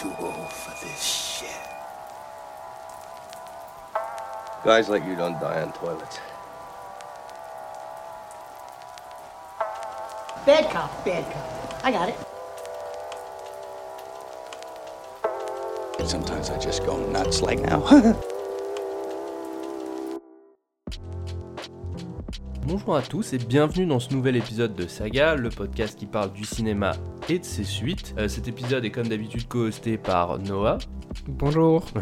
too old for this shit. Guys like you don't die on toilets. Bad cop, bad cop. I got it. Sometimes I just go nuts like now. Bonjour à tous et bienvenue dans ce nouvel épisode de Saga, le podcast qui parle du cinéma et de ses suites. Euh, cet épisode est comme d'habitude co-hosté par Noah. Bonjour.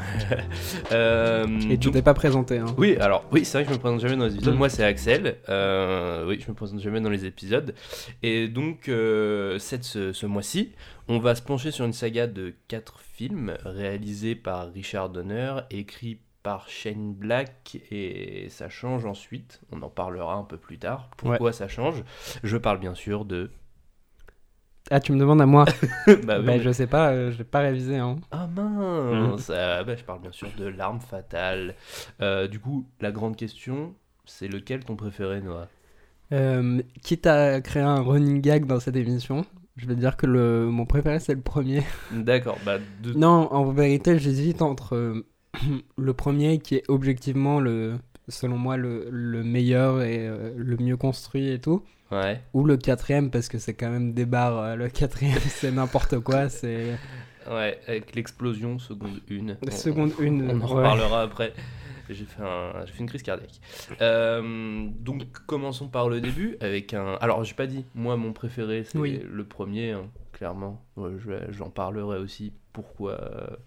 Euh, Et tu t'es pas présenté, hein Oui, alors oui, c'est vrai que je me présente jamais dans les épisodes. Mm. Moi, c'est Axel. Euh, oui, je me présente jamais dans les épisodes. Et donc, cette, ce, ce mois-ci, on va se pencher sur une saga de quatre films réalisés par Richard Donner, écrits par Shane Black, et ça change ensuite. On en parlera un peu plus tard. Pourquoi ça change? Je parle bien sûr de. Ah, tu me demandes à moi bah, Bah, mais- je sais pas, euh, j'ai pas révisé, hein. Ah mince Ah, bah, Je parle bien sûr de L'arme fatale. Euh, du coup, la grande question, c'est lequel ton préféré, Noah? Euh, quitte à créer un running gag dans cette émission, je vais dire que le, mon préféré c'est le premier. D'accord, bah de... Non, en vérité, j'hésite entre euh, le premier qui est objectivement le, selon moi, le, le meilleur et euh, le mieux construit et tout, Ouais. ou le quatrième parce que c'est quand même des barres. euh, Le quatrième, c'est n'importe quoi, c'est Ouais, avec l'explosion, seconde une. On- seconde une. On en ouais. reparlera après. J'ai fait, un- j'ai fait une crise cardiaque. Euh, donc, commençons par le début avec un. Alors, j'ai pas dit, moi, mon préféré, c'est Oui. le premier, hein, clairement. Ouais, je- J'en parlerai aussi pourquoi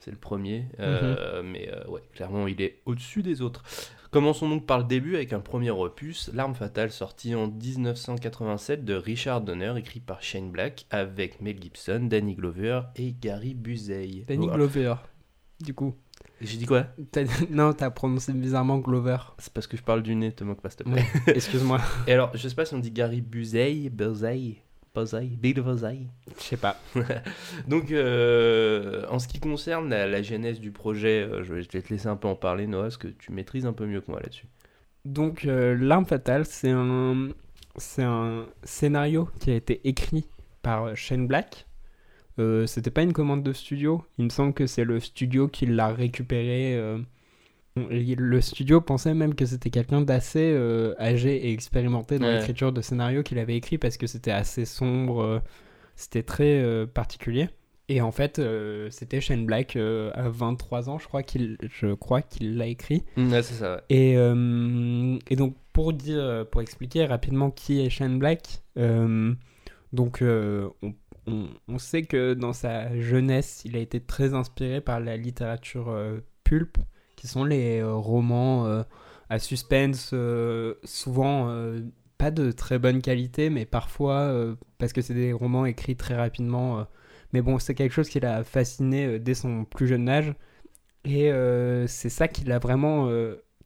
c'est le premier. Euh, Mhm. Mais euh, ouais, clairement, il est au-dessus des autres. Commençons donc par le début avec un premier opus, L'arme fatale, sorti en 1987 de Richard Donner, écrit par Shane Black, avec Mel Gibson, Danny Glover et Gary Busey. Danny Voilà. Glover, du coup. J'ai dit quoi? Non, t'as prononcé bizarrement Glover. C'est parce que je parle du nez, te moque pas, s'il te plaît. Oui, excuse-moi. Et alors, je sais pas si on dit Gary Busey, Busey, Busey, Big Busey. Je sais pas. Donc, euh, en ce qui concerne la, la genèse du projet, euh, je vais je vais te laisser un peu en parler, Noah, parce que tu maîtrises un peu mieux que moi là-dessus. Donc, euh, L'arme fatale, c'est un, c'est un scénario qui a été écrit par Shane Black. Euh, C'était pas une commande de studio. Il me semble que c'est le studio qui l'a récupéré. Le studio pensait même que c'était quelqu'un d'assez euh, âgé et expérimenté dans Ouais. l'écriture de scénario qu'il avait écrit parce que c'était assez sombre, euh, c'était très euh, particulier. Et en fait, c'était Shane Black à 23 ans, je crois qu'il, je crois qu'il l'a écrit. Ouais, c'est ça, ouais. Et, et donc, pour dire, pour expliquer rapidement qui est Shane Black, donc on, on- on sait que dans sa jeunesse, il a été très inspiré par la littérature euh, pulp, qui sont les euh, romans euh, à suspense, euh, souvent pas de très bonne qualité, mais parfois parce que c'est des romans écrits très rapidement. mais bon, c'est quelque chose qui l'a fasciné dès son plus jeune âge. Et c'est ça qui l'a vraiment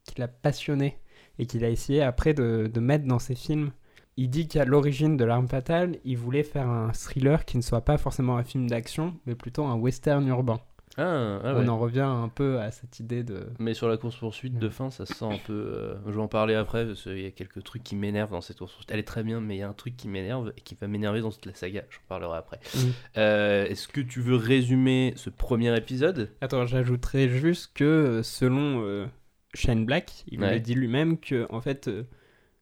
qui l'a passionné et qu'il a essayé après de, de mettre dans ses films. Il dit qu'à l'origine de L'Arme Fatale, il voulait faire un thriller qui ne soit pas forcément un film d'action, mais plutôt un western urbain. Ah, ah ouais. On en revient un peu à cette idée de... Mais sur la course-poursuite de fin, ça se sent un peu. euh, Je vais en parler après, parce qu'il y a quelques trucs qui m'énervent dans cette course-poursuite. Elle est très bien, mais il y a un truc qui m'énerve et qui va m'énerver dans toute la saga. J'en parlerai après. Mm. Euh, Est-ce que tu veux résumer ce premier épisode? Attends, j'ajouterais juste que euh, selon euh, Shane Black, il Ouais. le dit lui-même que en fait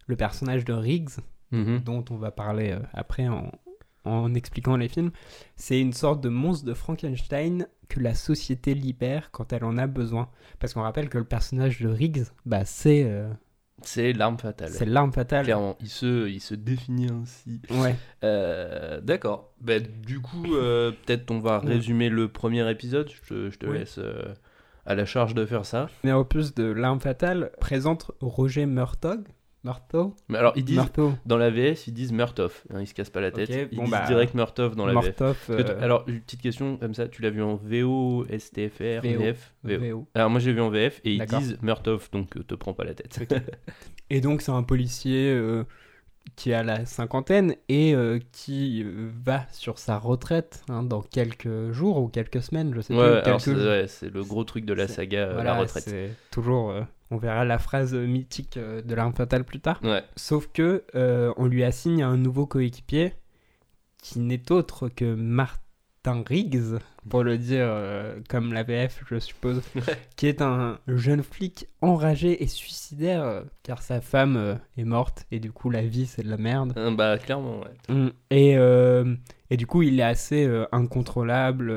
le personnage de Riggs, Mhm. dont on va parler après en, en expliquant les films, c'est une sorte de monstre de Frankenstein que la société libère quand elle en a besoin. Parce qu'on rappelle que le personnage de Riggs, bah, c'est euh, C'est l'arme fatale. c'est l'arme fatale. Clairement, il se, il se définit ainsi. Ouais. Euh, D'accord. Bah, du coup, euh, peut-être on va Ouais. résumer le premier épisode. Je te, je te Oui. laisse à la charge de faire ça. Le opus de l'arme fatale présente Roger Murtaugh. Murtaugh Mais alors, ils disent, dans la VS, ils disent Murtoff. Hein, ils se cassent pas la tête. Ils bon, disent bah, direct Murtoff dans la VF. Que t- euh, Alors, une petite question comme ça, tu l'as vu en VO, STFR, VO. VF VO. VO. Alors, moi j'ai vu en VF et ils disent Murtoff, donc euh, te prends pas la tête. Et donc c'est un policier euh, qui a la cinquantaine et euh, qui va sur sa retraite hein, dans quelques jours ou quelques semaines, je sais ouais, plus. alors quelques c'est jours. ouais, c'est le gros truc de la saga, Voilà, la retraite. c'est toujours. On verra la phrase mythique euh, de l'arme fatale plus tard. Ouais, Sauf que euh, on lui assigne un nouveau coéquipier qui n'est autre que Mar- d'un Riggs, pour le dire euh, comme la VF, je suppose, qui est un jeune flic enragé et suicidaire euh, car sa femme est morte et du coup la vie c'est de la merde. Euh, bah, clairement, ouais. Mm. Et, et du coup il est assez incontrôlable.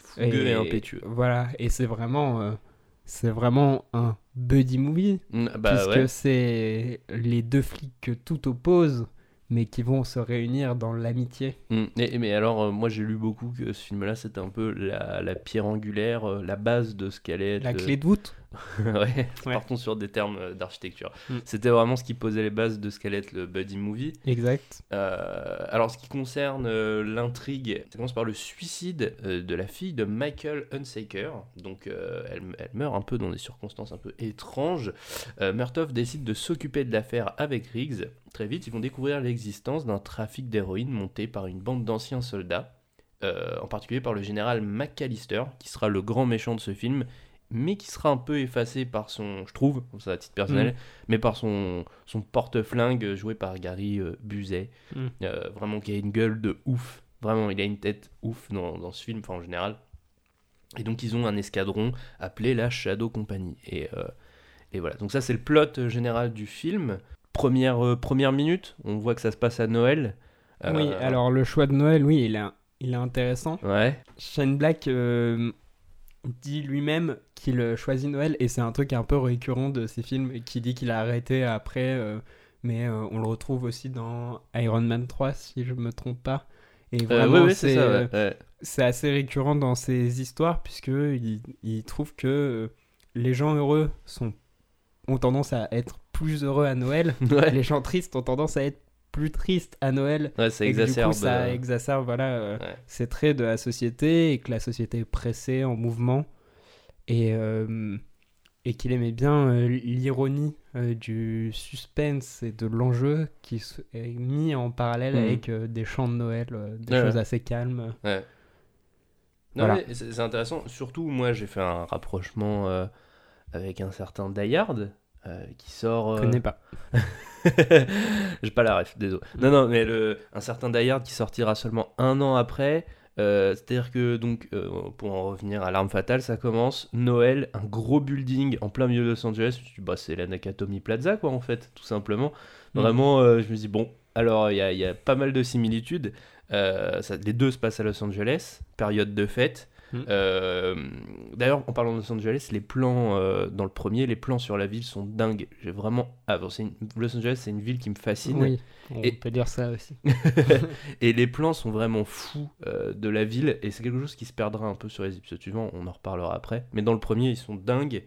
Fougueux et impétueux. Voilà, et c'est vraiment, c'est vraiment un buddy movie Mm, Bah, puisque ouais. c'est les deux flics que tout oppose, mais qui vont se réunir dans l'amitié. Mm. Et- mais alors, euh, moi j'ai lu beaucoup que ce film-là c'était un peu la, la pierre angulaire, euh, la base de ce qu'allait être. La clé de voûte. ouais, Ouais. partons sur des termes euh, d'architecture. Mm. C'était vraiment ce qui posait les bases de ce qu'allait être le buddy movie. Exact. Euh, alors, ce qui concerne euh, l'intrigue, ça commence par le suicide euh, de la fille de Michael Hunsaker. Donc, elle, elle meurt un peu dans des circonstances un peu étranges. Murtaugh décide de s'occuper de l'affaire avec Riggs. Très vite, ils vont découvrir l'existence d'un trafic d'héroïne monté par une bande d'anciens soldats, euh, en particulier par le général McAllister, qui sera le grand méchant de ce film, mais qui sera un peu effacé par son, je trouve, ça à titre personnel, Mm. mais par son, son porte-flingue joué par Gary euh, Busey. Mm. Euh, vraiment qui a une gueule de ouf. Vraiment, il a une tête ouf dans, dans ce film, enfin en général. Et donc ils ont un escadron appelé la Shadow Company. Et, euh, et voilà, donc ça c'est le plot euh, général du film. Première, euh, première minute, on voit que ça se passe à Noël. Euh, Oui, alors le choix de Noël, oui, il est, il est intéressant. Ouais, Shane Black euh, dit lui-même qu'il euh, choisit Noël et c'est un truc un peu récurrent de ses films qui dit qu'il a arrêté après, euh, mais euh, on le retrouve aussi dans Iron Man 3 si je me trompe pas. Et vraiment, c'est ouais, ouais. assez récurrent dans ses histoires puisque il, il trouve que les gens heureux sont ont tendance à être plus heureux à Noël, Ouais. les gens tristes ont tendance à être plus tristes à Noël. Ouais, ça et exacerbe. du coup, ça euh, exacerbe voilà, euh, Ouais. ces traits de la société et que la société est pressée en mouvement et, euh, et qu'il aimait bien euh, l'ironie du suspense et de l'enjeu qui est mis en parallèle Mhm. avec des chants de Noël, des Ouais, choses assez calmes. Voilà. c'est intéressant. Surtout, moi, j'ai fait un rapprochement avec un certain euh, qui sort. Je connais pas. J'ai pas la ref, désolé. Non, non, mais le, un certain Die Hard qui sortira seulement un an après. euh, C'est-à-dire que, donc, euh, pour en revenir à l'arme fatale, ça commence Noël, un gros building en plein milieu de Los Angeles. Je me suis dit, bah, c'est la Nakatomi Plaza, quoi, en fait, tout simplement. Mm. Vraiment, euh, je me dis, bon, alors, il y y a pas mal de similitudes. Ça- les deux se passent à Los Angeles, période de fête. Mm. Euh, D'ailleurs, en parlant de Los Angeles, les plans euh, dans le premier, les plans sur la ville sont dingues. J'ai vraiment. Ah, bon, c'est une- Los Angeles, c'est une ville qui me fascine. Oui, on Et- peut dire ça aussi. et les plans sont vraiment fous euh, de la ville. Et c'est quelque chose qui se perdra un peu sur les épisodes suivants. On en reparlera après. Mais dans le premier, ils sont dingues.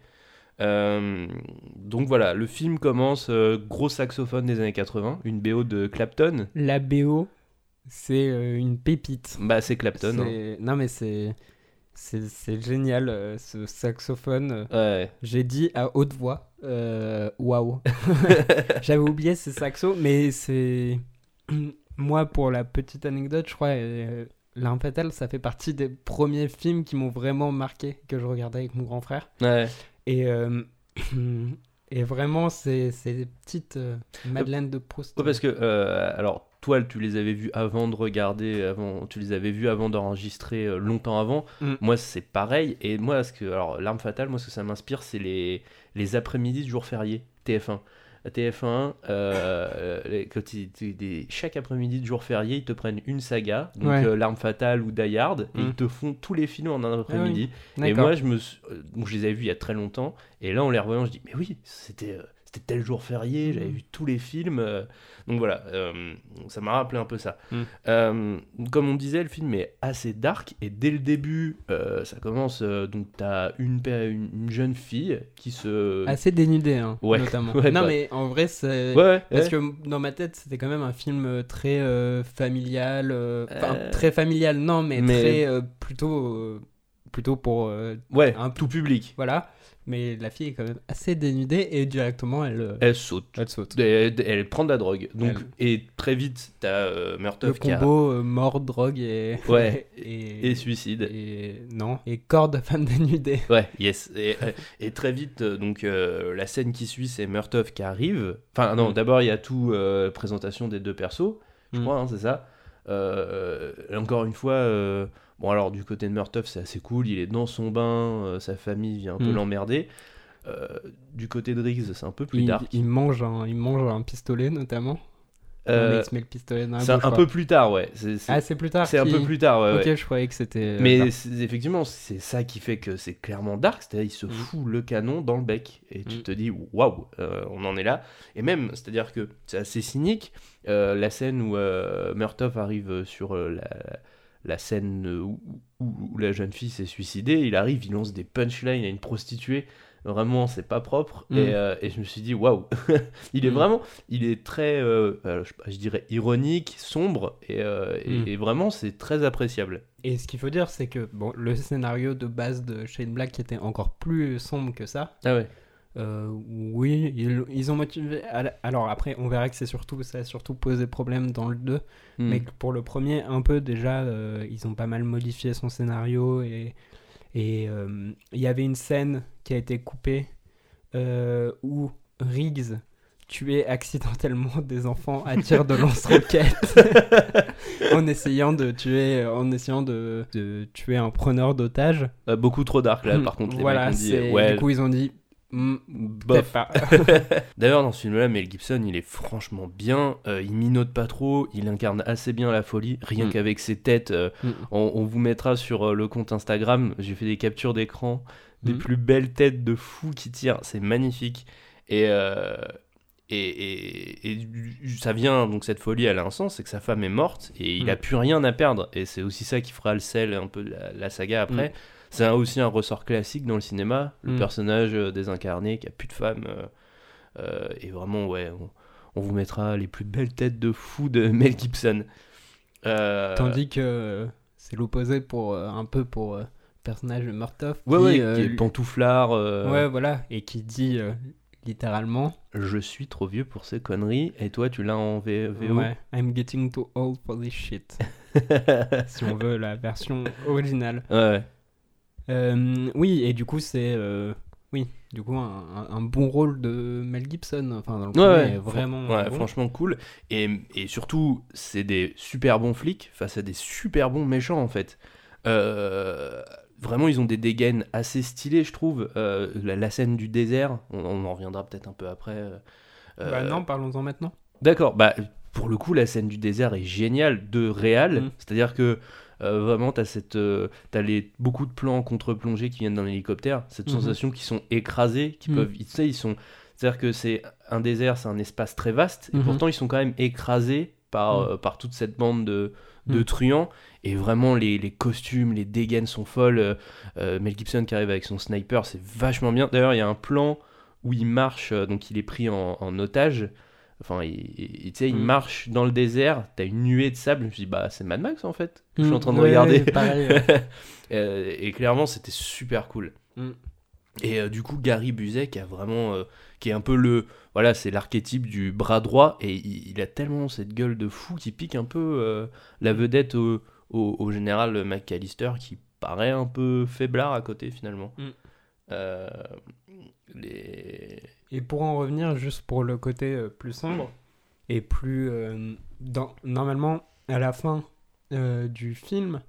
Donc voilà, le film commence gros saxophone des années 80, une BO de Clapton. La BO, c'est une pépite. Bah, c'est Clapton. hein. Non mais c'est c'est génial euh, ce saxophone. Ouais. J'ai dit à haute voix, euh, waouh. J'avais oublié ces saxos, mais c'est moi pour la petite anecdote, je crois. Euh, L'arme fatale, ça fait partie des premiers films qui m'ont vraiment marqué que je regardais avec mon grand frère. Ouais. Et euh, et vraiment, c'est c'est des petites euh, Madeleine de Proust. Ouais, parce que, euh, alors, toi, tu les avais vus avant de regarder, avant, tu les avais vus avant d'enregistrer euh, longtemps avant. Mm. Moi, c'est pareil. Et moi, ce que, alors, l'arme fatale, moi, ce que ça m'inspire, c'est les, les après-midi de jours fériés, TF1. TF1, euh, les- quand ils- ils- des- chaque après-midi de jour férié, ils te prennent une saga, donc Ouais. euh, l'arme fatale ou Die Hard, et Mm. ils te font tous les films en un après-midi. Et D'accord. moi, je me, euh, donc je les avais vus il y a très longtemps, et là, en les revoyant, je dis, mais oui, c'était, euh, c'était tel jour férié, j'avais Mhm. vu tous les films, euh, donc voilà, euh, ça m'a rappelé un peu ça. Mhm. Euh, comme on disait, le film est assez dark, et dès le début, ça commence, donc t'as une, pa- une, une jeune fille qui se... Assez dénudé, hein, Ouais. notamment. Ouais, non, bah. mais en vrai, c'est. Ouais, Parce que dans ma tête, c'était quand même un film très familial. Enfin, très familial, non, mais, mais- très. plutôt, plutôt pour. Ouais, un tout public. voilà. Mais la fille est quand même assez dénudée et directement, elle. euh, Elle saute. elle saute. Elle, elle prend de la drogue. Donc, Elle- Et très vite, t'as euh, Le Murtaugh qui a... combo euh, mort, drogue et. Ouais. et, Et suicide. et- non. Et corps de femme dénudée. Ouais, yes. Et, et très vite, euh, donc euh, la scène qui suit, c'est Murtaugh qui arrive. Enfin, non, Mm. d'abord, il y a tout, présentation des deux persos, je Mm. crois, hein, c'est ça. Encore une fois, bon alors du côté de Murtoff c'est assez cool, il est dans son bain, euh, sa famille vient un peu Mm. l'emmerder. Euh, du côté de Riggs c'est un peu plus Il, dark. il mange un, il mange un pistolet notamment. Euh, met le pistolet dans la c'est un, bouche, un quoi. peu plus tard, ouais. C'est c'est- Ah, c'est plus tard. c'est un peu plus tard, ouais. Ok, ouais. je croyais que c'était. euh, Mais c'est- effectivement, c'est ça qui fait que c'est clairement dark, c'est-à-dire il se Mm. fout le canon dans le bec et tu Mm. te dis waouh, on en est là. Et même, c'est-à-dire que c'est assez cynique. euh, la scène où euh, Murtoff arrive sur la, la scène où, où- où la jeune fille s'est suicidée, il arrive, il lance des punchlines à une prostituée. Vraiment, c'est pas propre. Mm. Et, euh, et je me suis dit waouh, il est Mm. vraiment, il est très, euh, je, je dirais ironique, sombre et, euh, et- Mm. et vraiment c'est très appréciable. Et ce qu'il faut dire, c'est que bon, le scénario de base de Shane Black était encore plus sombre que ça. Ah ouais. Euh, oui, ils, ils ont motivé. la- Alors après, on verra que c'est surtout ça a surtout posé problème dans le 2. Mm. Mais que pour le premier, un peu déjà, euh, ils ont pas mal modifié son scénario. Et et, euh, il y avait une scène qui a été coupée euh, où Riggs tuait accidentellement des enfants à tir de lance-roquettes en essayant de tuer en essayant de, de tuer un preneur d'otages. Euh, beaucoup trop dark là, par contre. Les voilà, mecs ont dit, ouais, du coup ils ont dit Bof. pas. D'ailleurs, dans ce film-là, Mel Gibson, il est franchement bien. euh, il minote pas trop. Il incarne assez bien la folie. Rien Mm. qu'avec ses têtes. euh, Mm. on, on vous mettra sur euh, le compte Instagram. J'ai fait des captures d'écran des Mm. plus belles têtes de fous qui tirent. C'est magnifique. Et, et, et- et du- ça vient, donc cette folie, elle a un sens, c'est que sa femme est morte et il Mm. a plus rien à perdre. Et c'est aussi ça qui fera le sel un peu de la, la saga après. C'est aussi un ressort classique dans le cinéma, le Mm. personnage euh, désincarné qui a plus de femme. euh, euh, et vraiment, ouais, on, on vous mettra les plus belles têtes de fous de Mel Gibson. Euh, Tandis que c'est l'opposé pour un peu pour le personnage de Murtoff. ouais, qui, ouais, euh, est pantouflard. Ouais, voilà, et qui dit littéralement Je suis trop vieux pour ces conneries. Et toi, tu l'as en V- VO ouais, I'm getting too old for this shit. si on veut la version originale. ouais. Euh, oui, et du coup, c'est. euh, oui, du coup, un, bon rôle de Mel Gibson. Enfin, dans le Ouais, vraiment. Ouais, bon. franchement cool. Et, et surtout, c'est des super bons flics face à des super bons méchants en fait. Euh, vraiment, ils ont des dégaines assez stylées, je trouve. Euh, la, la scène du désert, on, on en reviendra peut-être un peu après. euh, Bah non, parlons-en maintenant. D'accord, bah pour le coup, la scène du désert est géniale de réal. Mm. C'est-à-dire que euh, vraiment, t'as cette, euh, les beaucoup de plans en contre-plongée qui viennent d'un hélicoptère. Cette Mhm. sensation qu'ils sont écrasés, qui Mm. peuvent, tu sais, ils sont. C'est-à-dire que c'est un désert, c'est un espace très vaste, et Mhm. pourtant ils sont quand même écrasés par, euh, par toute cette bande de, de truands. Et vraiment, les, les costumes, les dégaines sont folles. Mel Gibson qui arrive avec son sniper, c'est vachement bien. D'ailleurs, il y a un plan où il marche, donc il est pris en, en otage. Enfin, il, il- tu sais, il Mm. marche dans le désert, t'as une nuée de sable. Je me suis dit, bah, c'est Mad Max en fait, que je suis Mm, en train de ouais, regarder. pareil, ouais. Euh, et clairement, c'était super cool. Mm. Et euh, du coup, Gary Busey, qui a vraiment. euh, qui est un peu le. Voilà, c'est l'archétype du bras droit, et il, il a tellement cette gueule de fou qui pique un peu euh, la vedette au, au- au général McAllister, qui paraît un peu faiblard à côté finalement. Mm. Les... Et pour en revenir, juste pour le côté euh, plus sombre et plus. euh, dans, normalement, à la fin euh, du film,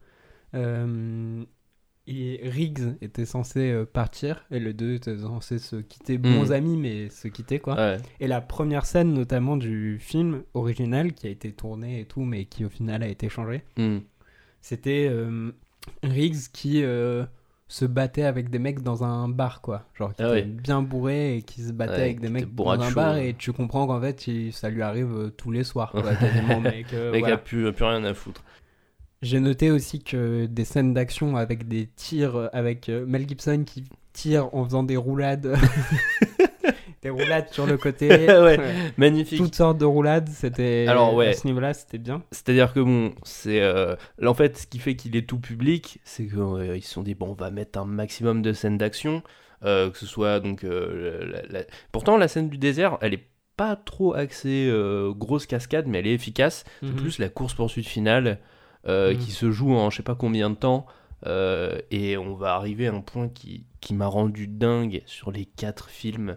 et Riggs était censé partir et les deux étaient censés se quitter, bons Mm. amis, mais se quitter quoi. Ouais. Et la première scène, notamment du film original, qui a été tournée et tout, mais qui au final a été changée, Mm. c'était euh, Riggs qui euh, se battait avec des mecs dans un bar, quoi. Genre qui Ah était ouais. bien bourré et qui se battait Ouais, avec des mecs dans un bar ouais. et tu comprends qu'en fait il- ça lui arrive euh, tous les soirs, quoi, quasiment, mec. euh, mec voilà. a plus, plus rien à foutre. J'ai noté aussi que des scènes d'action avec des tirs, avec euh, Mel Gibson qui tire en faisant des roulades. des roulades sur le côté. Ouais. Magnifique. Toutes sortes de roulades, c'était. Alors, ouais. À ce niveau-là, c'était bien. C'est-à-dire que bon, c'est euh, en fait ce qui fait qu'il est tout public, c'est qu'ils se sont dit bon, on va mettre un maximum de scènes d'action, euh, que ce soit donc euh, la- la- pourtant la scène du désert, elle est pas trop axée euh, grosse cascade, mais elle est efficace. C'est Mhm. plus la course poursuite finale euh, Mhm. qui se joue en je sais pas combien de temps. euh, et on va arriver à un point qui, qui m'a rendu dingue sur les quatre films.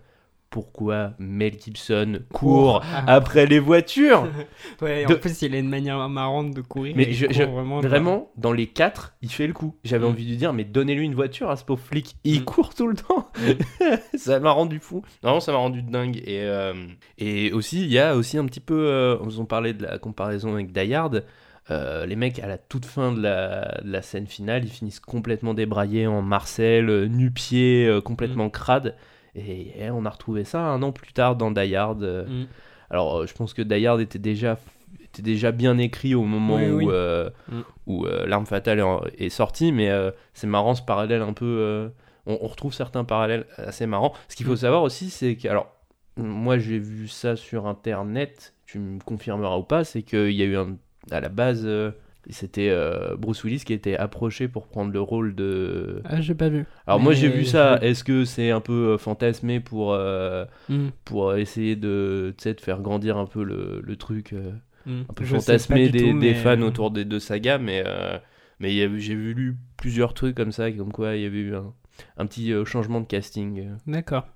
Pourquoi Mel Gibson court Ah. après les voitures. Ouais, De- en plus, il a une manière marrante de courir. Mais je- je- vraiment, Vraiment, dans les quatre, il fait le coup. J'avais Mm. envie de lui dire, mais donnez-lui une voiture à ce pauvre flic. Il Mm. court tout le temps. ça m'a rendu fou. Vraiment, ça m'a rendu dingue. Et, euh, et aussi, il y a aussi un petit peu. Euh, on en parlait de la comparaison avec Die Hard. Euh, les mecs, à la toute fin de la, de la scène finale, ils finissent complètement débraillés en Marcel, euh, nu-pieds, euh, complètement crades. Et, eh, on a retrouvé ça un an plus tard dans Die Hard. euh, Mm. alors, euh, je pense que Die Hard était déjà, était déjà bien écrit au moment Oui, où, oui. euh, Mm. où euh, L'arme fatale est, en- est sortie, mais euh, c'est marrant ce parallèle un peu. on, on retrouve certains parallèles assez marrants. Ce qu'il faut Mm. savoir aussi, c'est que. Alors, moi j'ai vu ça sur internet, tu me confirmeras ou pas, c'est qu'il y a eu un. À la base. C'était euh, Bruce Willis qui était approché pour prendre le rôle de. Ah, j'ai pas vu. Alors moi j'ai vu ça. Est-ce que c'est un peu euh, fantasmé pour euh, Mm. pour essayer de, de faire grandir un peu le, le truc, euh, Mm. un peu Je fantasmé des, tout, des mais- fans autour des deux sagas, mais, mais j'ai vu lu plusieurs trucs comme ça, comme quoi il y avait eu un, un petit changement de casting. D'accord.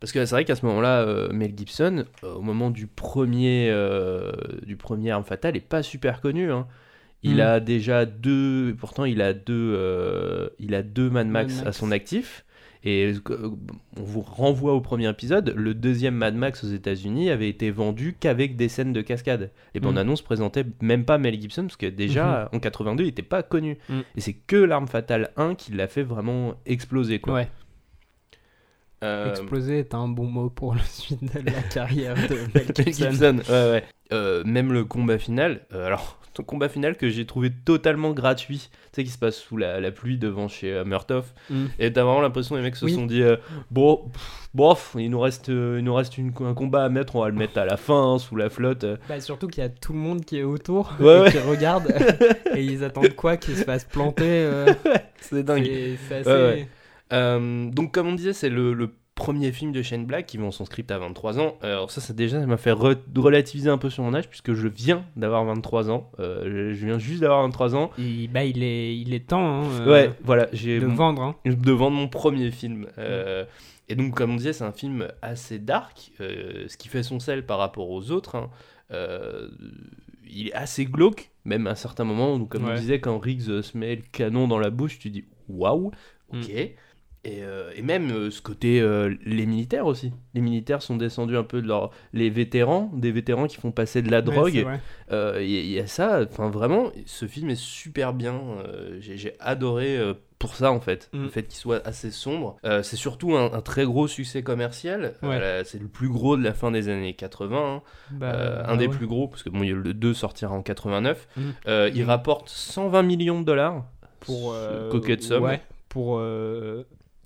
Parce que c'est vrai qu'à ce moment-là, euh, Mel Gibson, euh, au moment du premier, euh, du premier Arme Fatale, est pas super connu. hein. Il Mm. a déjà deux, pourtant il a deux, euh, il a deux Mad Max, Mad à son actif. Et on vous renvoie au premier épisode. Le deuxième Mad Max aux États-Unis avait été vendu qu'avec des scènes de cascade. Les Mm. bandes annonces présentaient même pas Mel Gibson parce que déjà en 82 il n'était pas connu. Et c'est que l'arme fatale 1 qui l'a fait vraiment exploser quoi. Ouais. Euh, Exploser est un bon mot pour la suite de la carrière de Mel Gibson. Gibson, ouais, ouais. Euh, même le combat final, euh, alors, ton combat final que j'ai trouvé totalement gratuit, tu sais, qui se passe sous la, la pluie devant chez Murtoff, Mm. et t'as vraiment l'impression que les mecs se Oui. sont dit, bon, pff, bof, il nous reste, il nous reste une- un combat à mettre, on va le mettre à la fin, hein, sous la flotte. Bah, surtout qu'il y a tout le monde qui est autour Ouais, et ouais. qui regarde et ils attendent quoi Qu'ils se fassent planter C'est dingue. C'est assez. Euh, donc, comme on disait, c'est le, le premier film de Shane Black qui vend son script à 23 ans. Alors, ça, ça déjà, ça m'a fait re- relativiser un peu sur mon âge, puisque je viens d'avoir 23 ans. Euh, je, viens juste d'avoir 23 ans. Il, bah, il est, il est temps hein, euh, ouais, voilà, j'ai de mon- vendre. hein. de vendre mon premier film. Euh, Et donc, comme on disait, c'est un film assez dark, euh, ce qui fait son sel par rapport aux autres. hein. Euh, il est assez glauque, même à un certain moment, où, comme on disait, quand Riggs euh, se met le canon dans la bouche, tu dis waouh, ok. Et, euh, et même euh, ce côté, euh, les militaires aussi. Les militaires sont descendus un peu de leur. Les vétérans, des vétérans qui font passer de la drogue. Il y, a ça, enfin vraiment, ce film est super bien. J'ai adoré pour ça en fait, Mm. le fait qu'il soit assez sombre. Euh, c'est surtout un, un très gros succès commercial. Ouais. Euh, c'est le plus gros de la fin des années 80. hein. Bah, Euh, bah un des ouais. plus gros, parce que bon, il y a le 2 sortira en 89. Mm. Il Mm. rapporte 120 millions de dollars. pour coquette somme. Ouais, pour,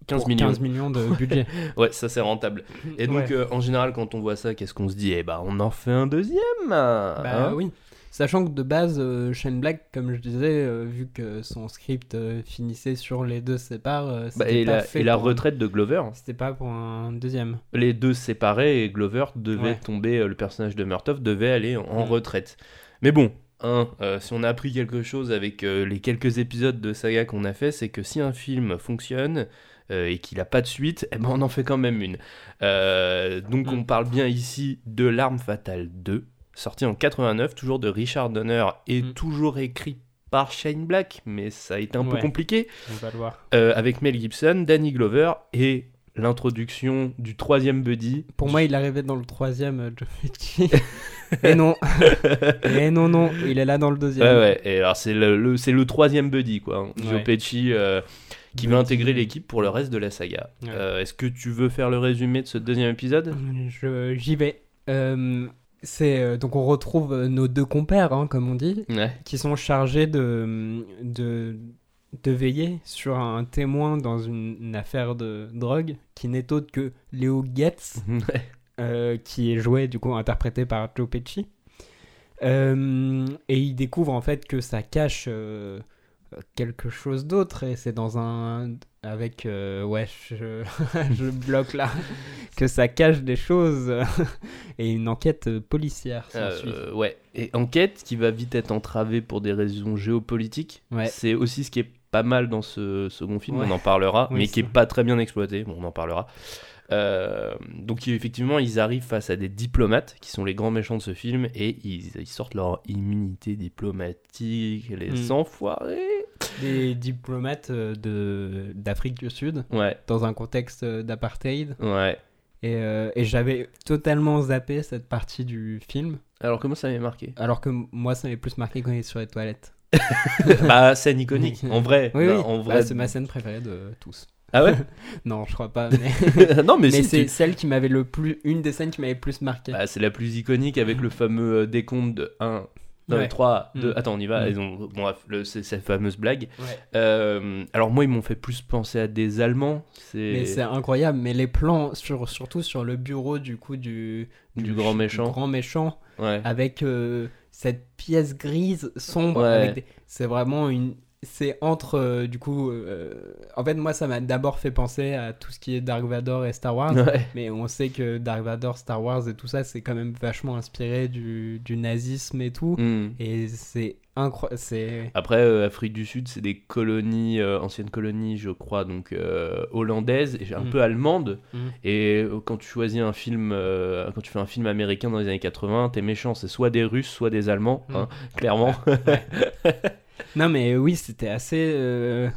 15 pour millions. 15 millions de budget. Ouais, ça c'est rentable. Et donc, Ouais. euh, en général, quand on voit ça, qu'est-ce qu'on se dit? Eh bah, on en fait un deuxième Bah hein oui. Sachant que de base, euh, Shane Black, comme je disais, euh, vu que son script finissait sur les deux séparés, Bah, et, pas la, fait et la un- retraite de Glover. C'était pas pour un deuxième. les deux séparaient et Glover devait Ouais. tomber, le personnage de Murtoff devait aller en, Mm. retraite. Mais bon, hein, euh, si on a appris quelque chose avec euh, les quelques épisodes de saga qu'on a fait, c'est que si un film fonctionne euh, et qu'il a pas de suite, eh ben on en fait quand même une. Euh, donc Mm. on parle bien ici de L'Arme Fatale 2, sorti en 89, toujours de Richard Donner et Mm. toujours écrit par Shane Black, mais ça a été un peu compliqué. On va le voir. Euh, avec Mel Gibson, Danny Glover et l'introduction du troisième buddy. Pour moi, il arrivait dans le troisième, euh, Joe Pesci. Et non. Et non, non, il est là dans le deuxième. Ouais, ouais, et alors c'est le, le- c'est le troisième buddy, quoi. Joe Ouais. Pesci euh, qui va Buddy. intégrer l'équipe pour le reste de la saga. Ouais. Euh, Est-ce que tu veux faire le résumé de ce deuxième épisode? J'y vais. Euh, c'est euh, donc on retrouve nos deux compères, hein, comme on dit, Ouais. qui sont chargés de, de, de veiller sur un témoin dans une, une affaire de drogue qui n'est autre que Léo Getz, Ouais. euh, qui est joué, du coup, interprété par Joe Pesci. Et il découvre en fait que ça cache quelque chose d'autre et c'est dans un avec euh, ouais je, je bloque là que ça cache des choses et une enquête policière. Euh, ouais. Et enquête qui va vite être entravée pour des raisons géopolitiques. Ouais. C'est aussi ce qui est pas mal dans ce second film, Ouais. on en parlera, Oui, mais qui est pas très bien exploité. Bon, on en parlera. Euh, donc effectivement, ils arrivent face à des diplomates qui sont les grands méchants de ce film et ils, ils sortent leur immunité diplomatique, les Mm. enfoirés. Des diplomates euh, de d'Afrique du Sud Ouais, dans un contexte euh, d'apartheid. ouais. Et, euh, et j'avais totalement zappé cette partie du film. Alors comment ça m'avait marqué? Alors que moi, ça m'avait plus marqué quand il est sur les toilettes. Bah scène iconique, en vrai. Oui, oui. En Bah, vrai. c'est ma scène préférée de tous. Ah ouais Non, je crois pas. Mais, Non mais, mais si, c'est tu- celle qui m'avait le plus. Une des scènes qui m'avait le plus marqué. Bah, c'est la plus iconique avec le fameux euh, décompte de 1, non, Ouais. 3, 2. Mm. Attends, on y va. Mm. Bon, le- c'est cette fameuse blague. Ouais. Euh, alors moi, ils m'ont fait plus penser à des Allemands. C'est Mais c'est incroyable. Mais les plans, sur, surtout sur le bureau du coup du, Du grand méchant. grand méchant, ouais. avec euh, cette pièce grise sombre. Des- C'est vraiment une. C'est entre euh, du coup. euh, En fait, moi, ça m'a d'abord fait penser à tout ce qui est Dark Vador et Star Wars. Ouais. Mais on sait que Dark Vador, Star Wars et tout ça, c'est quand même vachement inspiré du, du nazisme et tout. Mm. Et c'est incroyable. Après, euh, Afrique du Sud, c'est des colonies, anciennes colonies, je crois, donc hollandaises et un Mm. peu allemandes. Mm. Et quand tu choisis un film, quand tu fais un film américain dans les années 80, t'es méchant, c'est soit des Russes, soit des Allemands, hein, clairement. Non, mais oui, c'était assez. euh,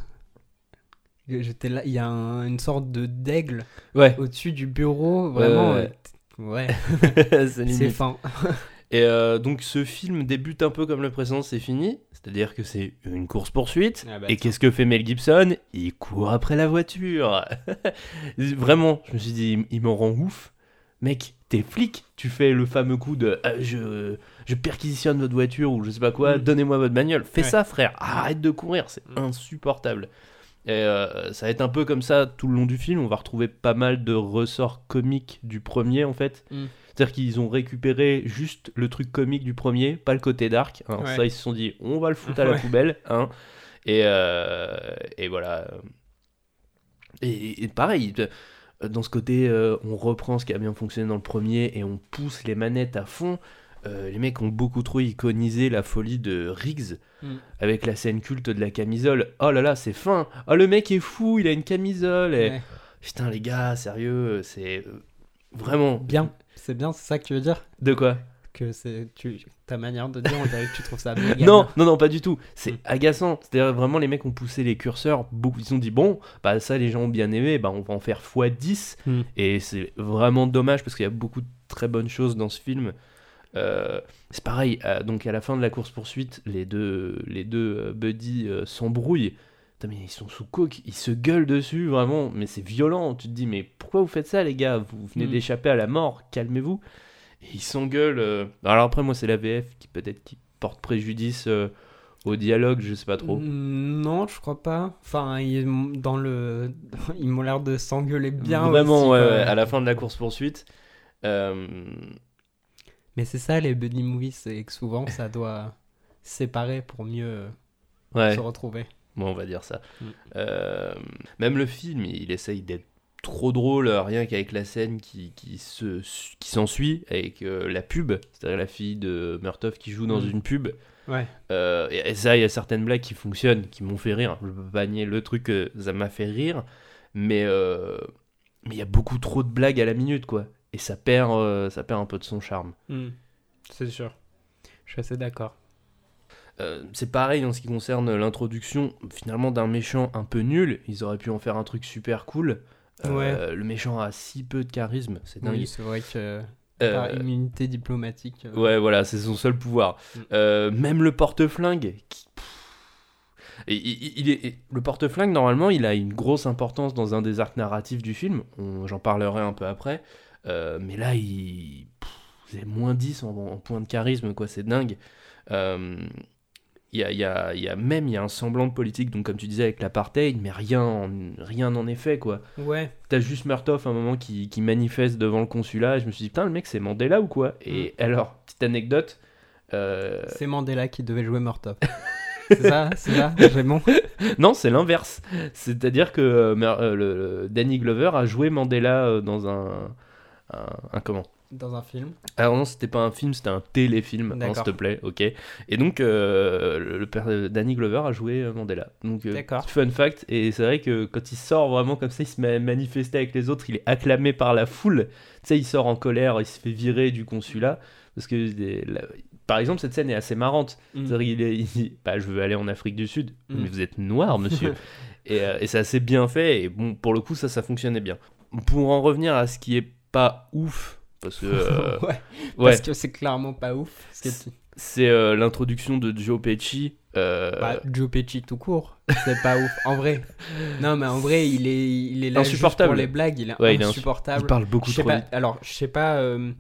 J'étais là, il y a un- une sorte de d'aigle ouais, au-dessus du bureau, vraiment. ouais, euh, Ouais, c'est fin. Et euh, donc ce film débute un peu comme le précédent, c'est fini. C'est-à-dire que c'est une course-poursuite. Ah bah, et qu'est-ce que fait Mel Gibson? Il court après la voiture. Vraiment, je me suis dit, il- il m'en rend ouf. Mec, t'es flic, tu fais le fameux coup de euh, je, je perquisitionne votre voiture ou je sais pas quoi, Mm. donnez-moi votre bagnole. Fais Ouais. ça, frère, arrête de courir, c'est Mm. insupportable. Et euh, ça va être un peu comme ça tout le long du film. On va retrouver pas mal de ressorts comiques du premier en fait. Mm. C'est-à-dire qu'ils ont récupéré juste le truc comique du premier, pas le côté dark. hein. Ouais. Ça, ils se sont dit, on va le foutre à la Ouais. poubelle. Hein. Et, euh, et voilà. Et, et pareil, dans ce côté, euh, on reprend ce qui a bien fonctionné dans le premier et on pousse les manettes à fond. Euh, les mecs ont beaucoup trop iconisé la folie de Riggs Mm. avec la scène culte de la camisole. Oh là là, c'est fin. Oh le mec est fou, il a une camisole. Et... Ouais. Putain les gars, sérieux, c'est euh, vraiment Bien, c'est bien, c'est ça que tu veux dire? De quoi? Que c'est tu... ta manière de dire, on dirait que tu trouves ça méga Non, non, non, pas du tout. C'est Mm. agaçant. C'est-à-dire vraiment les mecs ont poussé les curseurs. Beaucoup, ils ont dit bon, bah ça les gens ont bien aimé, bah on va en faire x10. Mm. Et c'est vraiment dommage parce qu'il y a beaucoup de très bonnes choses dans ce film. Euh, c'est pareil. euh, donc à la fin de la course poursuite, les deux, les deux euh, buddies s'embrouillent. Mais ils sont sous coke, ils se gueulent dessus vraiment, mais c'est violent. Tu te dis mais pourquoi vous faites ça les gars? Vous venez Mm. d'échapper à la mort, calmez-vous. Et ils s'engueulent. euh. Alors après moi c'est la VF qui peut-être qui porte préjudice euh, au dialogue, je sais pas trop. Non, je crois pas. Enfin, ils, dans le... ils m'ont l'air de s'engueuler bien. Vraiment, aussi, ouais, quoi. ouais, à la fin de la course poursuite. Euh, Mais c'est ça, les buddy movies, c'est que souvent ça doit séparer pour mieux ouais. se retrouver. Bon, on va dire ça. Mm. Euh, même le film, il essaye d'être trop drôle, euh, rien qu'avec la scène qui, qui, se, qui s'ensuit, avec euh, la pub, c'est-à-dire la fille de Murtoff qui joue dans Mm. une pub. Ouais. Euh, et, et ça, il y a certaines blagues qui fonctionnent, qui m'ont fait rire. Je peux pas nier le truc, ça m'a fait rire. Mais euh, mais il y a beaucoup trop de blagues à la minute, quoi. Et ça perd, ça perd un peu de son charme. Mm. C'est sûr. Je suis assez d'accord. Euh, c'est pareil en ce qui concerne l'introduction finalement d'un méchant un peu nul. Ils auraient pu en faire un truc super cool. Euh, Le méchant a si peu de charisme, c'est dingue. Oui, c'est vrai que Euh, par immunité diplomatique. euh, ouais, voilà, c'est son seul pouvoir. Mm. Même le porte-flingue, qui... et- il, il est, le porte-flingue, normalement, il a une grosse importance dans un des arcs narratifs du film. J'en parlerai un peu après. Euh, mais là, il. C'est moins 10 en, en point de charisme, quoi, c'est dingue. Euh, Il y, a, y, a, il y a même il y a un semblant de politique, donc comme tu disais avec l'apartheid, mais rien, en- rien n'en est fait, quoi. Ouais. T'as juste Murtoff à un moment qui, qui manifeste devant le consulat, et je me suis dit, putain, le mec, c'est Mandela ou quoi? Et alors, petite anecdote. euh, C'est Mandela qui devait jouer Murtoff. c'est ça C'est ça bon Non, c'est l'inverse. C'est-à-dire que euh, euh, le, le- Danny Glover a joué Mandela dans un, un, un comment? Dans un film. Alors non, c'était pas un film, c'était un téléfilm, hein, s'il te plaît, ok. Et donc, euh, le père de Danny Glover a joué euh, Mandela. Donc, euh, fun fact, et c'est vrai que quand il sort vraiment comme ça, il se met à manifester avec les autres, il est acclamé par la foule. Tu sais, il sort en colère, il se fait virer du consulat. Parce que, des- la- par exemple, cette scène est assez marrante. Mm. C'est-à-dire, il, est- il dit bah, Je veux aller en Afrique du Sud. Mm. Mais vous êtes noir, monsieur. et euh, et c'est assez bien fait, et bon, pour le coup, ça, ça fonctionnait bien. Pour en revenir à ce qui est pas ouf, parce que. euh, ouais, ouais. Parce que c'est clairement pas ouf. C'est euh, l'introduction de Joe Pesci. euh, Bah, Joe Pesci tout court, c'est pas ouf. En vrai. Non, mais en vrai, il est, il est là juste pour les blagues. Il est Ouais, insupportable. il parle beaucoup Je sais trop pas, vite. alors, je sais pas euh,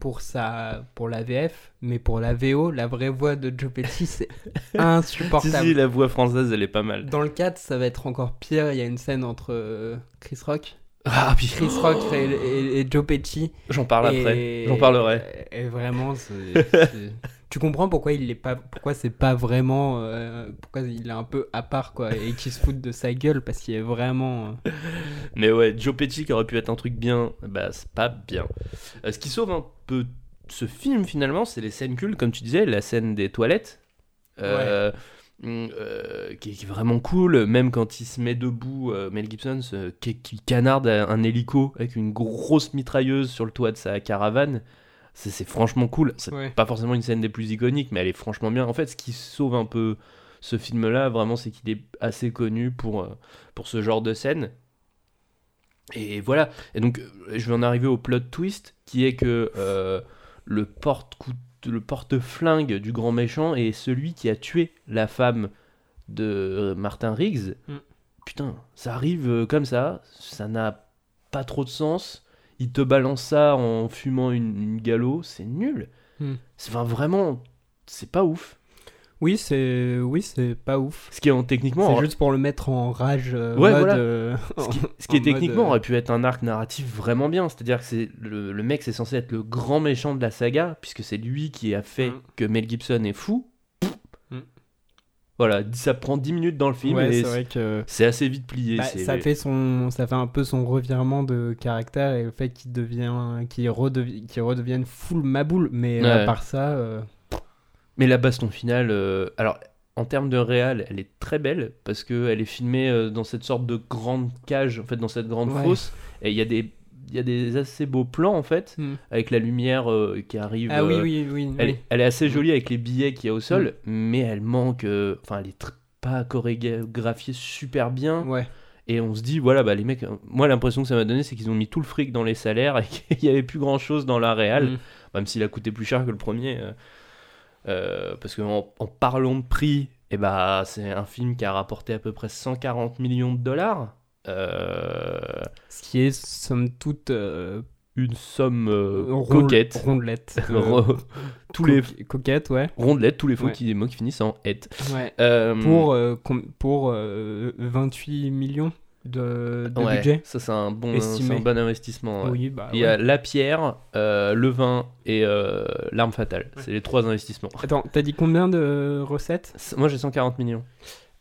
pour, sa, pour la VF, mais pour la VO, la vraie voix de Joe Pesci, c'est Si, insupportable. si, la voix française, elle est pas mal. Dans le 4, ça va être encore pire. Il y a une scène entre euh, Chris Rock, Ah, puis Chris Rock et, et- et Joe Pesci. j'en parle Et- après. J'en parlerai. Et vraiment, c'est- c'est- tu comprends pourquoi il est pas, pourquoi c'est pas vraiment, euh, pourquoi il est un peu à part quoi, et qu'il se fout de sa gueule parce qu'il est vraiment. euh, Mais ouais, Joe Pesci qui aurait pu être un truc bien, bah c'est pas bien. Euh, ce qui sauve un peu ce film finalement, c'est les scènes cultes, comme tu disais, la scène des toilettes. Euh, hum, euh, qui, est, qui est vraiment cool, même quand il se met debout, euh, Mel Gibson, ce- qui, qui canarde un hélico avec une grosse mitrailleuse sur le toit de sa caravane. C'est c'est franchement cool. C'est Ouais. pas forcément une scène des plus iconiques, mais elle est franchement bien. En fait, ce qui sauve un peu ce film-là, vraiment, c'est qu'il est assez connu pour, euh, pour ce genre de scène. Et voilà. Et donc, euh, je vais en arriver au plot twist, qui est que euh, le porte le porte-flingue du grand méchant est celui qui a tué la femme de euh, Martin Riggs. Mm. Putain, ça arrive euh, comme ça, ça n'a pas trop de sens. Il te balance ça en fumant une, une gallo, c'est nul. Mm. Enfin, vraiment, c'est pas ouf. Oui, c'est, oui, c'est pas ouf. Ce qui est en techniquement, C'est juste pour le mettre en rage. euh, Ouais, mode, voilà. euh, ce qui, en- ce qui est en techniquement euh, aurait pu être un arc narratif vraiment bien. C'est-à-dire que c'est le, le mec c'est censé être le grand méchant de la saga, puisque c'est lui qui a fait Mm. que Mel Gibson est fou. Mm. Voilà, ça prend 10 minutes dans le film ouais, et c'est que. c'est assez vite plié. Bah, ça fait son ça fait un peu son revirement de caractère et le fait qu'il devient qu'il redevi- qu'il redevienne full maboule mais Ouais. à part ça Mais la baston finale, euh, alors en termes de réal, elle est très belle parce qu'elle est filmée euh, dans cette sorte de grande cage, en fait, dans cette grande Ouais. fosse. Et il y a des il y a des assez beaux plans en fait, Hmm. avec la lumière euh, qui arrive. ah oui euh, oui oui, Elle, est assez jolie avec les billets qu'il y a au sol, Mm. mais elle manque. euh, Enfin, elle est pas chorégraphiée super bien. ouais Et on se dit, voilà, bah les mecs. Moi, l'impression que ça m'a donné, c'est qu'ils ont mis tout le fric dans les salaires et qu'il y avait plus grand chose dans la réal, Mm. même s'il a coûté plus cher que le premier. Euh, parce qu'en en parlant de prix, et bah, c'est un film qui a rapporté à peu près 140 millions de dollars. Euh, ce qui est somme toute euh, une somme ronde- coquette. rondelette tous les coquette ouais rondelettes, tous les faux Ouais. qui, mots qui finissent en et. ouais pour pour euh, 28 millions de, de ouais, budget Ça, c'est un, bon, un bon investissement. ouais. oui bah Il y a ouais. la pierre, euh, le vin et euh, l'arme fatale. C'est les trois investissements. attends t'as dit combien de recettes? Moi, j'ai 140 millions.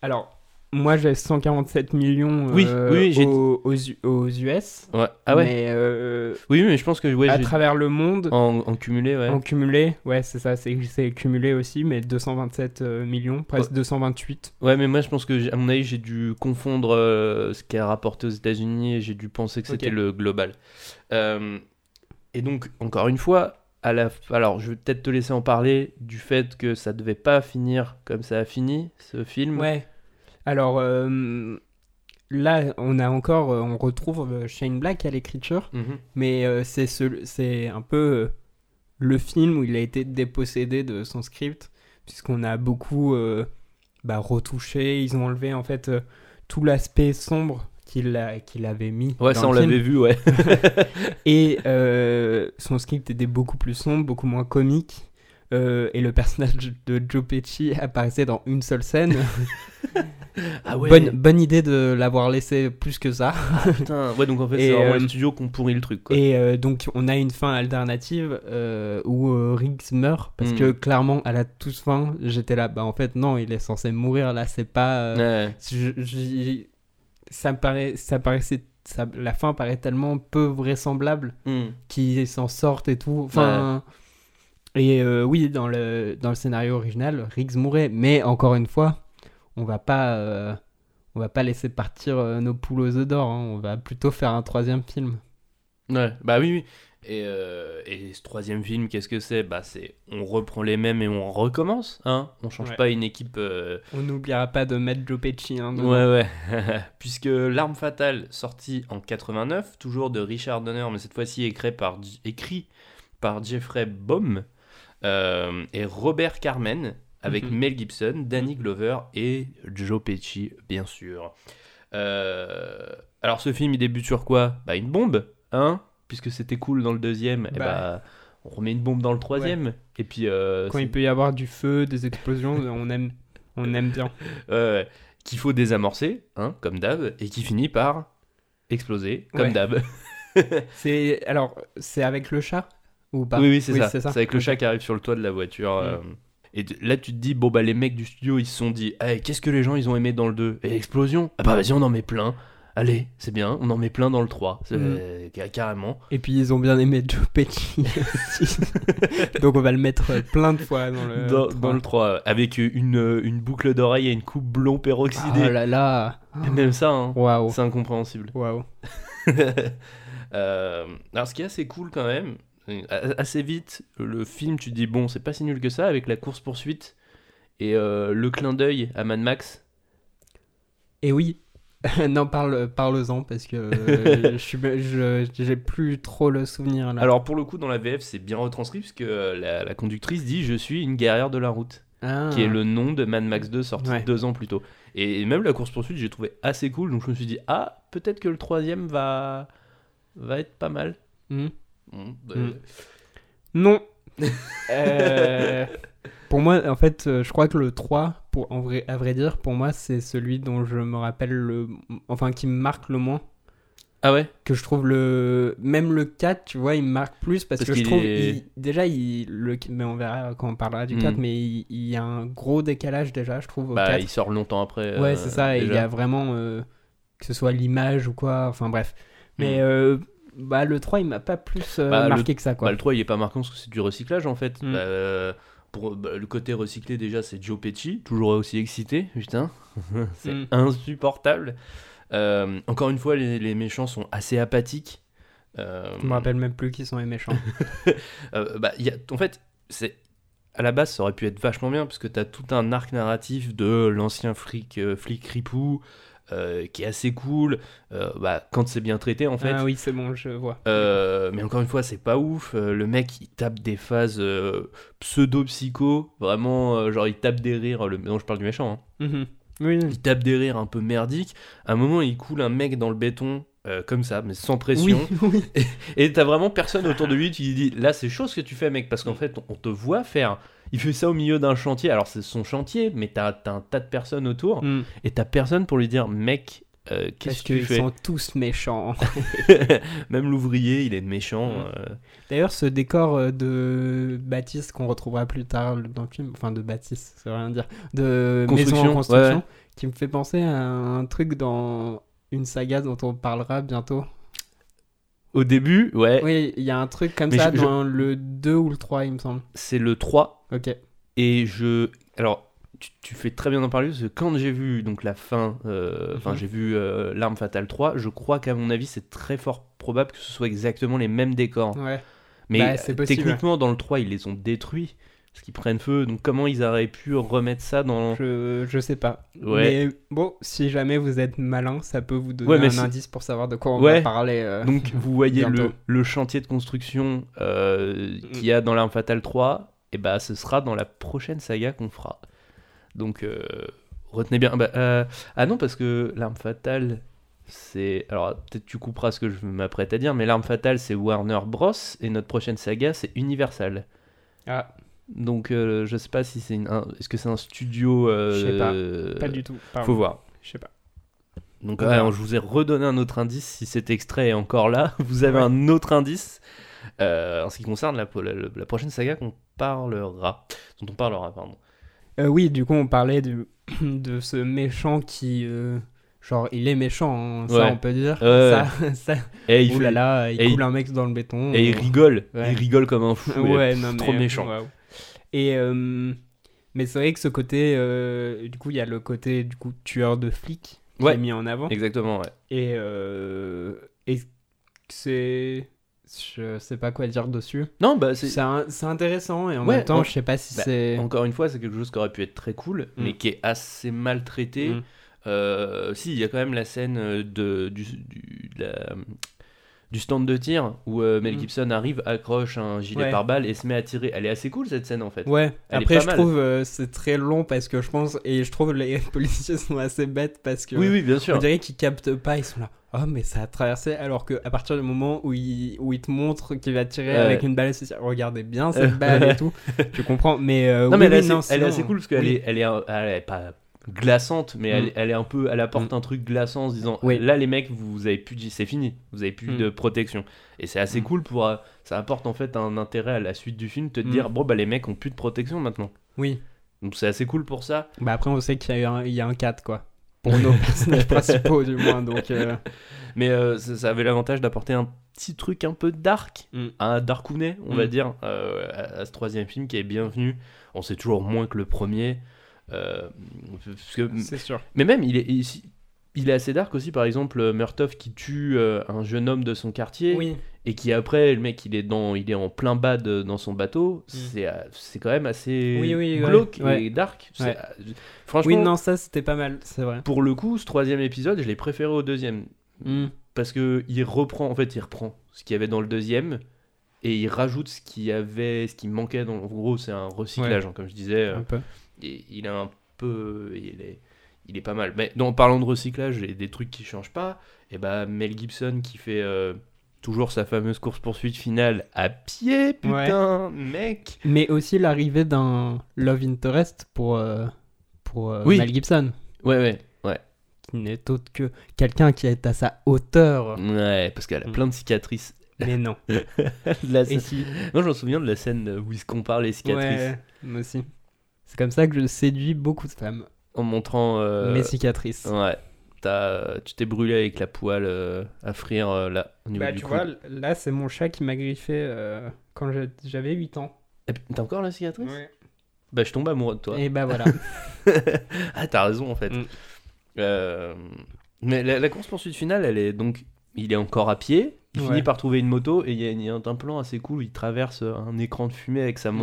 alors moi j'ai 147 millions Oui, euh, oui, j'ai aux, aux U- aux US Ouais. Ah ouais mais euh, Oui, mais je pense que ouais, à travers le monde, en, en cumulé, ouais. en cumulé, ouais, c'est ça, c'est cumulé aussi, mais 227 euh, millions, presque Ouais. 228. Ouais, mais moi, je pense que, à mon avis, j'ai dû confondre euh, ce qui a rapporté aux États-Unis et j'ai dû penser que c'était le global. Euh, et donc, encore une fois, à la... alors, je vais peut-être te laisser en parler du fait que ça devait pas finir comme ça a fini, ce film. Ouais. Alors euh, là, on a encore, euh, on retrouve euh, Shane Black à l'écriture, Mhm. mais c'est ce- c'est un peu le film où il a été dépossédé de son script, puisqu'on a beaucoup bah, retouché, ils ont enlevé en fait tout l'aspect sombre qu'il a- qu'il avait mis. Ouais, dans ça, on l'avait vu, ouais. Et euh, son script était beaucoup plus sombre, beaucoup moins comique. Euh, et le personnage de Joe Pesci apparaissait dans une seule scène. ah ouais. bonne, bonne idée de l'avoir laissé plus que ça. Putain. Ouais, donc en fait, c'est vraiment euh, les studios qui ont pourri le truc, quoi. Et euh, donc on a une fin alternative euh, où Riggs meurt. Parce Mm. que clairement, à la toute fin, j'étais là. Bah en fait, non, il est censé mourir. Là, c'est pas. Ouais. je- je- ça, me paraît, ça paraissait ça, la fin paraît tellement peu vraisemblable Hmm. qu'ils s'en sortent et tout. Enfin, et euh, oui, dans le dans le scénario original, Riggs mourait, mais encore une fois, on va pas euh, on va pas laisser partir euh, nos poules aux œufs d'or. hein. On va plutôt faire un troisième film. Ouais, bah oui, oui. Et, et ce troisième film, qu'est-ce que c'est? Bah c'est, on reprend les mêmes et on recommence, hein On change Ouais. pas une équipe... On n'oubliera pas de mettre Joe Pesci. Hein. Ouais, ouais. Puisque L'Arme Fatale, sorti en 89, toujours de Richard Donner, mais cette fois-ci écrit par, écrit par Jeffrey Baum, euh, et Robert Carmen, avec Mhm. Mel Gibson, Danny Glover et Joe Pesci, bien sûr. Euh, alors, ce film, il débute sur quoi? Bah, une bombe, hein? Puisque c'était cool dans le deuxième, et Bah. bah, on remet une bombe dans le troisième, et puis... euh, Quand il peut y avoir du feu, des explosions, on aime, on aime bien. euh, qu'il faut désamorcer, hein, comme d'hab, et qui finit par exploser, comme Ouais. d'hab. C'est alors, c'est avec le chat? Ou pas oui, oui, c'est ça. c'est avec le chat qui arrive sur le toit de la voiture. Mm. euh, et t- là, tu te dis, bon, bah, les mecs du studio, ils se sont dit, hey, qu'est-ce que les gens, ils ont aimé dans le 2 Et explosion Ah bah, vas-y, on en met plein. Allez, c'est bien, on en met plein dans le 3. C'est- Mm. ca- Carrément. Et puis ils ont bien aimé Joe Pesci. Donc on va le mettre euh, plein de fois dans le. dans, trois. dans le 3, avec une, une boucle d'oreille et une coupe blond Oh peroxydée. là là. Et Même ça, hein, Waouh. c'est incompréhensible. Waouh. Euh, alors, ce qui est assez cool quand même, euh, assez vite, le film, tu te dis, bon, c'est pas si nul que ça, avec la course-poursuite et euh, le clin d'œil à Mad Max. Et oui. non, parle, parle-en parce que euh, je j'ai plus trop le souvenir là. Alors, pour le coup, dans la VF, c'est bien retranscrit, puisque euh, la, la conductrice dit, je suis une guerrière de la route, Ah. qui est le nom de Mad Max 2, sorti Ouais. deux ans plus tôt. Et même la course-poursuite, j'ai trouvé assez cool, donc je me suis dit, ah, peut-être que le troisième va, va être pas mal. Hmm. Bah, Mm. Non. Euh, pour moi, en fait, euh, je crois que le 3, pour, en vrai, à vrai dire, pour moi, c'est celui dont je me rappelle le. Enfin, qui me marque le moins. Ah ouais? Que je trouve le. Même le 4, tu vois, il me marque plus parce, Parce que je trouve. est- il- Déjà, il, le, mais on verra quand on parlera du 4, Mm. mais il, il y a un gros décalage déjà, je trouve, au Bah, 4. il sort longtemps après. Ouais, euh, c'est ça, et il y a vraiment. euh, que ce soit l'image ou quoi, enfin bref. Mais Mm. euh, bah, le 3, il m'a pas plus euh, Bah, le- marqué que ça, quoi. Bah, le 3 il est pas marquant parce que c'est du recyclage en fait. Mm. Bah, euh, pour bah, le côté recyclé déjà c'est Joe Pesci, toujours aussi excité, putain, c'est Mm. insupportable. Euh, encore une fois les, les méchants sont assez apathiques. Euh, Je me rappelle même plus qui sont les méchants. euh, bah, il y a, en fait c'est à la base ça aurait pu être vachement bien parce que t'as tout un arc narratif de l'ancien flic euh, flic ripou euh, qui est assez cool euh, bah, quand c'est bien traité en fait. Ah oui, c'est bon, je vois. Euh, mais encore une fois, c'est pas ouf. Le mec, il tape des phases pseudo-psycho. Vraiment, genre, il tape des rires. Le... Non, je parle du méchant. hein. Mhm. Oui, Il tape des rires un peu merdiques. À un moment, il coule un mec dans le béton. comme ça, mais sans oui, pression. oui. Et t'as vraiment personne autour de lui qui dit Là, c'est chaud ce que tu fais, mec, parce qu'en fait, on, on te voit faire. Il fait ça au milieu d'un chantier. Alors, c'est son chantier, mais t'as t'as un tas de personnes autour. Mm. Et t'as personne pour lui dire Mec, euh, qu'est-ce que tu qu'ils fais? sont tous méchants. Même l'ouvrier, il est méchant. Mm. euh, D'ailleurs, ce décor euh, de Baptiste qu'on retrouvera plus tard dans le film, enfin de Baptiste, ça veut rien dire, de maison Construction, en construction, ouais. qui me fait penser à un truc dans une saga dont on parlera bientôt. Au début, ouais, Oui, il y a un truc comme Mais ça je- je- dans le 2 ou le 3, il me semble. c'est le 3 Ok. et je alors tu, tu fais très bien d'en parler parce que quand j'ai vu donc la fin euh, enfin Mhm. j'ai vu euh, l'arme fatale 3 je crois qu'à mon avis c'est très fort probable que ce soit exactement les mêmes décors Ouais. mais Bah, possible. techniquement dans le 3 ils les ont détruits parce qu'ils prennent feu donc comment ils auraient pu remettre ça dans Je, je sais pas. Ouais. Mais bon, si jamais vous êtes malin, ça peut vous donner Ouais, un indice pour savoir de quoi on Ouais. va parler. euh. donc vous voyez le, le chantier de construction euh, qu'il y a dans l'arme fatale 3 et bah ce sera dans la prochaine saga qu'on fera donc euh, retenez bien Bah, euh, ah non parce que l'arme fatale c'est alors peut-être tu couperas ce que je m'apprête à dire mais l'arme fatale c'est Warner Bros et notre prochaine saga c'est Universal Ah, donc euh, je sais pas si c'est une- un- est-ce que c'est un studio euh, Je sais pas. euh, pas du tout. Pardon. faut voir Je sais pas. donc ouais, verra. je vous ai redonné un autre indice. Si cet extrait est encore là, vous avez Ouais. un autre indice euh, en ce qui concerne la, la- la prochaine saga qu'on parlera, dont on parlera, pardon. Euh, oui, du coup, on parlait de, de ce méchant qui, euh, genre, il est méchant, hein, ça Ouais. on peut dire. Ouais, ça, ça, Et il, Ouh là fait- là, il et coule il- un mec dans le béton. et il rigole. Ouais. Il rigole comme un fou. Ouais, non, mais, trop méchant. Et euh, mais c'est vrai que ce côté, euh, du coup, il y a le côté du coup tueur de flics qui Ouais. est mis en avant. Exactement, ouais. Et euh, et c'est, je sais pas quoi dire dessus. Non, bah c'est. C'est un- intéressant et en Ouais, même temps, en- je sais pas si bah, c'est. Encore une fois, c'est quelque chose qui aurait pu être très cool, Mm. mais qui est assez mal traité. Mm. Euh, si, il y a quand même la scène euh, de, du, du, de la- du stand de tir où euh, Mel Mm. Gibson arrive, accroche un gilet Ouais. pare-balles et se met à tirer. Elle est assez cool cette scène en fait. Ouais, Elle après je mal. trouve euh, c'est très long parce que je pense et je trouve les policiers sont assez bêtes parce que Oui, oui, bien on sûr. dirait qu'ils captent pas, ils sont là. Oh mais ça a traversé alors que à partir du moment où il, où il te montre qu'il va tirer avec une balle, c'est regardez bien cette balle et tout. Tu comprends mais euh, Non, oui, mais elle, oui, est assez, elle est assez cool parce qu'elle oui. est, elle est, un- elle est pas glaçante, mais elle, Mm. elle est un peu, elle apporte un truc glaçant en se disant Oui. là les mecs vous avez plus, c'est fini, vous avez plus Mm. de protection et c'est assez Mm. cool pour, euh, ça apporte en fait un intérêt à la suite du film, te Mm. dire bon bah les mecs ont plus de protection maintenant, Oui. donc c'est assez cool pour ça. Bah après on sait qu'il y a un, il y a un 4 quoi. Pour nos personnages principaux du moins donc euh, Mais euh, ça, ça avait l'avantage d'apporter un petit truc un peu dark, Mm. un darkounet, on va Mm. dire, euh, à, à ce troisième film qui est bienvenu. On sait toujours moins que le premier. Euh, parce que, c'est sûr. mais même, il est, il, il est assez dark aussi, par exemple, euh, Murtoff qui tue euh, un jeune homme de son quartier Oui. et qui après, le mec, il est, dans, il est en plein bad dans son bateau. C'est, euh, c'est quand même assez Mm. Oui, oui, glauque ouais. et dark. C'est- Ouais. Franchement, Oui non ça c'était pas mal, c'est vrai. pour le coup, ce troisième épisode, je l'ai préféré au deuxième Mm. parce que il reprend en fait il reprend ce qu'il y avait dans le deuxième et il rajoute ce qu'il y avait ce qui manquait dans en gros c'est un recyclage hein, comme je disais Un peu. Il est un peu il est il est pas mal mais en parlant de recyclage et des trucs qui changent pas et bah Mel Gibson qui fait euh, toujours sa fameuse course poursuite finale à pied putain mec Mais aussi l'arrivée d'un love interest pour euh, pour euh, Oui. Mel Gibson. ouais ouais ouais qui n'est autre que quelqu'un qui est à sa hauteur. ouais parce qu'elle a Mm. plein de cicatrices Mais non. La Et scène- si non je me souviens de la scène où il se compare les cicatrices Ouais, moi aussi. C'est comme ça que je séduis beaucoup de femmes. en montrant euh, Mes cicatrices. Ouais. T'as- tu t'es brûlé avec la poêle à frire euh, là, au niveau Bah, du tu cou. vois, là, c'est mon chat qui m'a griffé euh, quand j'avais 8 ans. Et puis, T'as encore la cicatrice? Bah, je tombe amoureux de toi. Et bah voilà. ah, t'as raison en fait. Mm. Euh, Mais la, la course-poursuite finale, elle est donc. Il est encore à pied, il Ouais. finit par trouver une moto et il y, a- il y a un plan assez cool où il traverse un écran de fumée avec sa Mm.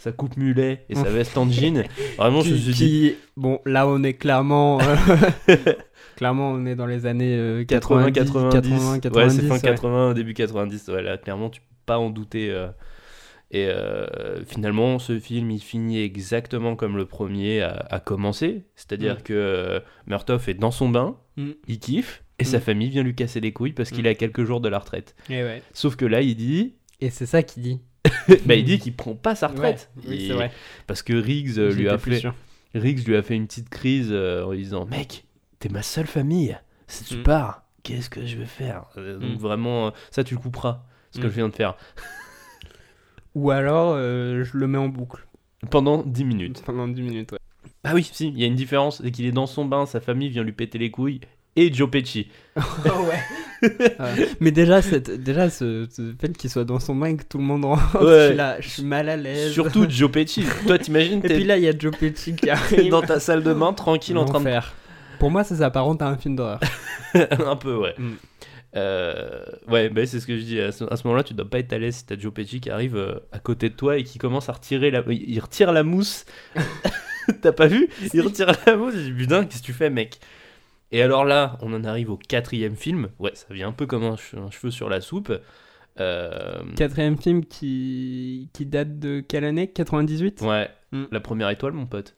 Sa coupe mulet et sa veste en jean. Vraiment, je me qui, suis dit. qui- Bon, là, on est clairement. euh, clairement, on est dans les années euh, 80, 90, 90, 80, ouais, 90. c'est fin ouais. 80, début 90, ouais, là, clairement, tu peux pas en douter. euh. Et euh, finalement, ce film, il finit exactement comme le premier a, a commencé, c'est-à dire Mm. que euh, Murtoff est dans son bain, Mm. il kiffe, et sa famille vient lui casser les couilles parce qu'il à quelques jours de la retraite. Et, ouais. Sauf que là, il dit, Et c'est ça qu'il dit. bah, il dit qu'il prend pas sa retraite. Ouais, oui, Et- c'est vrai. Parce que Riggs euh, lui a fait. Riggs lui a fait une petite crise euh, en lui disant Mec, t'es ma seule famille. Si tu Mm. pars, qu'est-ce que je vais faire? Euh, Donc Mm. vraiment, ça tu le couperas, ce que Mm. je viens de faire. Ou alors, je le mets en boucle. Pendant 10 minutes. Pendant 10 minutes, ouais. Ah oui, si, il y a une différence, c'est qu'il est dans son bain, sa famille vient lui péter les couilles, et Joe Pesci. Mais déjà, cette, déjà ce, ce fait qu'il soit dans son bain et que tout le monde rentre, Ouais. je, suis là, je suis mal à l'aise. Surtout Joe Pesci. Toi, t'imagines, Et puis là, il y a Joe Pesci qui arrive. dans ta salle de bain, tranquille, en train de... L'enfer. Pour moi, ça s'apparente à un film d'horreur. Un peu, ouais. Mm. Euh, ouais, bah, c'est ce que je dis. À ce, moment-là, tu dois pas être à l'aise si t'as Joe Pesci qui arrive euh, à côté de toi et qui commence à retirer la. Il retire la mousse. T'as pas vu? Il retire la mousse. Je dis putain, qu'est-ce que tu fais, mec? Et alors là, on en arrive au quatrième film. Ouais, ça vient un peu comme un, che- un cheveu sur la soupe. Euh, Quatrième film qui, qui date de quelle année? 98 Ouais, Mm. la première étoile, mon pote.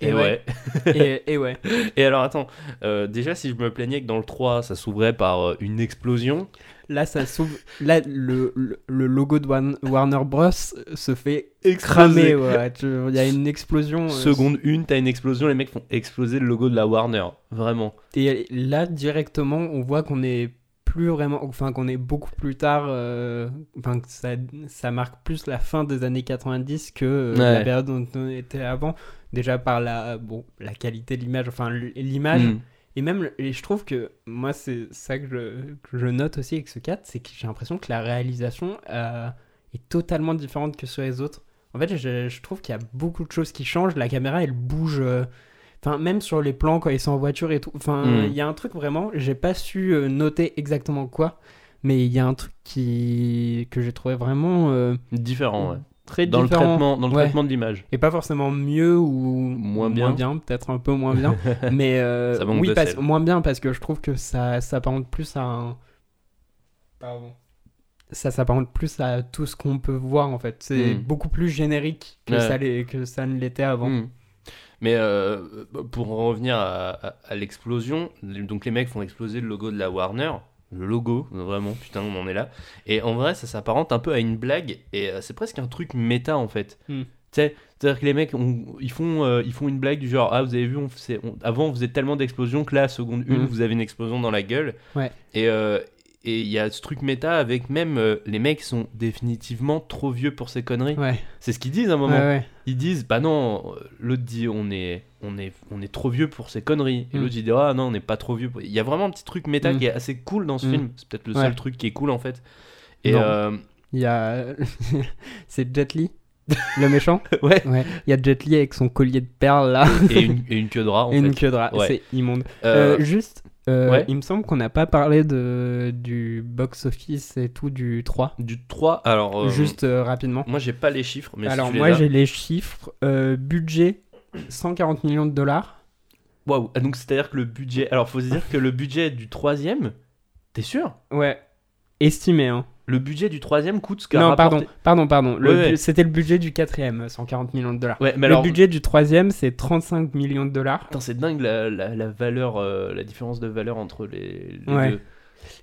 Et Et, ouais. ouais. et, et ouais. Et alors, attends. euh, déjà, si je me plaignais que dans le 3, ça s'ouvrait par euh, une explosion. Là, ça s'ouvre. Là, le, le, le logo de Warner Bros. se fait Cramer. Ouais. Il y a une explosion. euh, Seconde une, t'as une explosion, les mecs font exploser le logo de la Warner. Vraiment. Et là, directement, on voit qu'on est plus vraiment. Enfin, qu'on est beaucoup plus tard. euh, Enfin, que ça, ça marque plus la fin des années 90 que euh, Ouais. la période dont on était avant. Déjà par la, bon, la qualité de l'image, enfin l'image. Mm. Et même, et je trouve que moi, c'est ça que je, que je note aussi avec ce 4, c'est que j'ai l'impression que la réalisation euh, est totalement différente que sur les autres. En fait, je, je trouve qu'il y a beaucoup de choses qui changent. La caméra, elle bouge. euh, Enfin, même sur les plans quand ils sont en voiture et tout. Enfin, Mm. il y a un truc vraiment, j'ai pas su euh, noter exactement quoi, mais il y a un truc qui que j'ai trouvé vraiment Différent, ouais. Très Dans le différent. traitement, dans le Ouais. traitement de l'image. Et pas forcément mieux ou Moins bien. peut-être un peu moins bien. mais euh, Ça manque oui, parce, moins bien parce que je trouve que ça s'apparente plus à un. Pardon. Ça s'apparente plus à tout ce qu'on peut voir en fait. C'est Mm. beaucoup plus générique que, Ouais. ça, que ça ne l'était avant. Mm. Mais euh, pour en revenir à, à- à l'explosion, donc les mecs font exploser le logo de la Warner. Le logo, vraiment, putain, on en est là. Et en vrai, ça s'apparente un peu à une blague, et euh, c'est presque un truc méta en fait. Tu sais, c'est-à-dire que les mecs, on- ils, font, euh, ils font une blague du genre Ah, vous avez vu, on on- avant on faisait tellement d'explosions que là, à seconde une, Hmm. vous avez une explosion dans la gueule. Ouais. Et euh, et il y a ce truc méta avec même euh, les mecs sont définitivement trop vieux pour ces conneries. Ouais, C'est ce qu'ils disent à un moment ouais. ils disent bah non euh, l'autre dit on est on est on est trop vieux pour ces conneries et Mm. l'autre dit ah non on n'est pas trop vieux pour- il y a vraiment un petit truc méta Mm. qui est assez cool dans ce Mm. film c'est peut-être le seul truc qui est cool en fait et euh, Il y a. c'est Jet Li, le méchant ouais Ouais. Il y a Jet Li avec son collier de perles là. et une, et une queue de rat en et une fait queue de rat. Ouais. C'est immonde. Euh, juste, euh, ouais. il me semble qu'on n'a pas parlé de, du box-office et tout du 3. du 3 alors euh, Juste euh, rapidement. moi j'ai pas les chiffres mais Alors si tu moi j'ai les chiffres. Euh, budget 140 millions de dollars. Waouh Ah, donc c'est à dire que le budget alors faut se dire que le budget du troisième t'es sûr? Ouais. Estimé, hein. Le budget du troisième coûte ce qu'a Non, rapporté- pardon, pardon, pardon. Ouais, ouais. C'était le budget du quatrième, 140 millions de dollars. ouais mais le alors budget du troisième, c'est 35 millions de dollars. C'est dingue la, la, la valeur euh, la différence de valeur entre les, deux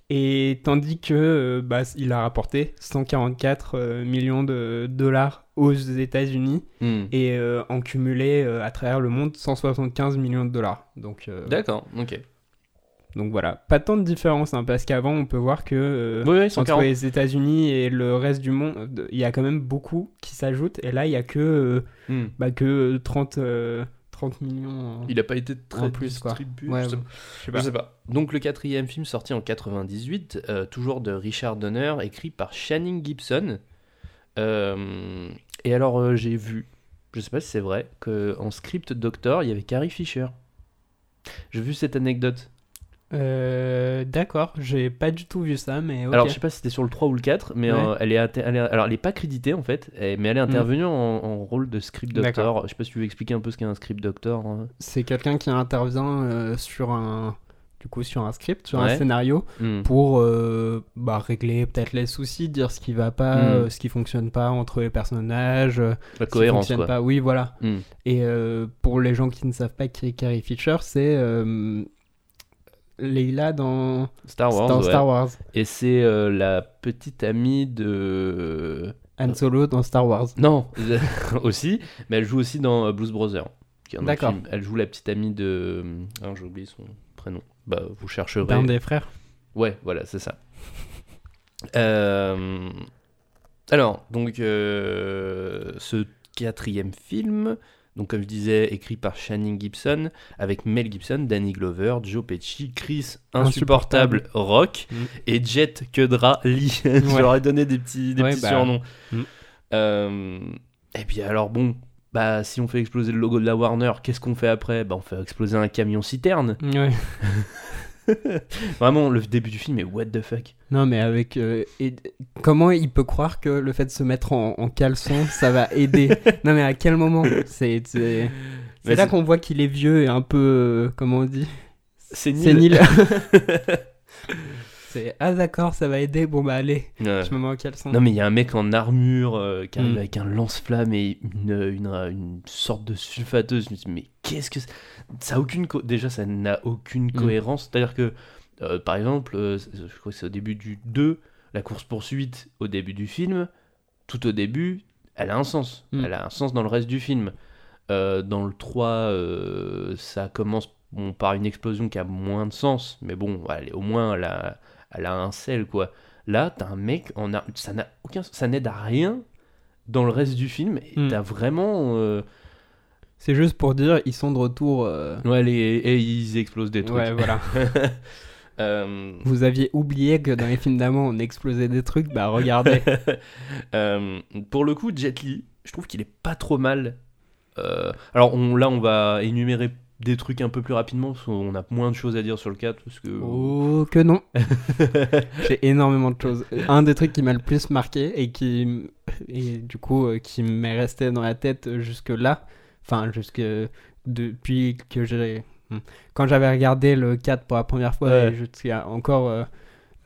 Et tandis que euh, bah, il a rapporté 144 euh, millions de dollars aux États-Unis Hmm. et en cumulé à travers le monde 175 millions de dollars. Donc, d'accord ok donc voilà, pas tant de différence hein, parce qu'avant on peut voir que euh, oui oui entre 140 les États-Unis et le reste du monde, il y a quand même beaucoup qui s'ajoutent et là il y a que euh, Hmm. bah, que 30 euh, 30 millions. Il a pas été très plus, quoi. distribué. Ouais, je, sais, bon, je sais pas. Donc le quatrième film sorti en 98, euh, toujours de Richard Donner, écrit par Channing Gibson. Euh, et alors euh, j'ai vu, je sais pas si c'est vrai, que en script doctor il y avait Carrie Fisher. J'ai vu cette anecdote. Euh, D'accord, j'ai pas du tout vu ça, mais. Alors je sais pas si c'était sur le 3 ou le 4, mais Ouais. euh, elle, est inter- elle est- alors elle est pas créditée en fait, mais elle est intervenue en, en rôle de script doctor. Je sais pas si tu veux expliquer un peu ce qu'est un script doctor. hein. C'est quelqu'un qui intervient euh, sur un du coup sur un script, sur un scénario Hmm. pour euh, bah, régler peut-être les soucis, dire ce qui va pas, Mm. euh, ce qui fonctionne pas entre les personnages, La ce qui cohérence fonctionne quoi. pas. Oui, voilà. Hmm. Et euh, pour les gens qui ne savent pas qui est Carrie Fisher, c'est euh, Leila dans, Star Wars. dans ouais. Star Wars, Et c'est euh, la petite amie de. Han Solo dans Star Wars. Non, aussi, mais elle joue aussi dans euh, Blues Brothers. D'accord. Elle joue la petite amie de. Ah, j'ai oublié son prénom. Bah, vous chercherez. D'un des frères. Ouais, voilà, c'est ça. Euh, Alors, donc, euh, ce quatrième film, donc comme je disais, écrit par Channing Gibson, avec Mel Gibson, Danny Glover, Joe Pesci, Chris Insupportable, Rock Mm. et Jet Kedra Lee. je Ouais. leur ai donné des petits, des Ouais, petits bah, surnoms. mm. Euh, Et puis alors, bon, bah si on fait exploser le logo de la Warner, qu'est-ce qu'on fait après? Bah on fait exploser un camion citerne. Ouais. Vraiment, le début du film est what the fuck. Non, mais avec. euh, et- comment il peut croire que le fait de se mettre en, en caleçon, ça va aider Non, mais à quel moment C'est c'est- c'est Mais là c'est- qu'on voit qu'il est vieux et un peu. euh, comment on dit C'est nul. Sénile. c'est. Ah, d'accord, ça va aider. Bon, bah, allez, Ouais. je me mets en caleçon. Non mais il y a un mec en armure euh, qui arrive Mm. avec un lance-flamme et une, une, une sorte de sulfateuse. Je me dis mais qu'est-ce que ça a aucune co- déjà ça n'a aucune Mm. cohérence. C'est-à-dire que euh, par exemple, euh, je crois que c'est au début du 2, la course poursuite au début du film, tout au début, elle a un sens. Mm. Elle a un sens dans le reste du film. Dans le 3, euh, ça commence bon, par une explosion qui a moins de sens, mais bon, est- au moins elle a, elle a un sel quoi. Là, t'as un mec en ça n'a aucun, ça n'aide à rien dans le reste du film. Et Mm. t'as vraiment, euh, C'est juste pour dire, ils sont de retour. euh, Ouais, les... et ils explosent des trucs. Ouais, voilà. Euh, Vous aviez oublié que dans les films d'amant, on explosait des trucs, bah regardez. Pour le coup, Jet Li, je trouve qu'il est pas trop mal. Alors on, là, on va énumérer des trucs un peu plus rapidement, parce qu'on a moins de choses à dire sur le 4, parce que... Oh, que non. J'ai énormément de choses. Un des trucs qui m'a le plus marqué et qui, et du coup, euh, qui m'est resté dans la tête jusque là, enfin, jusque depuis que j'ai. hmm. Quand j'avais regardé le 4 pour la première fois, Ouais. et jusqu'à encore. euh,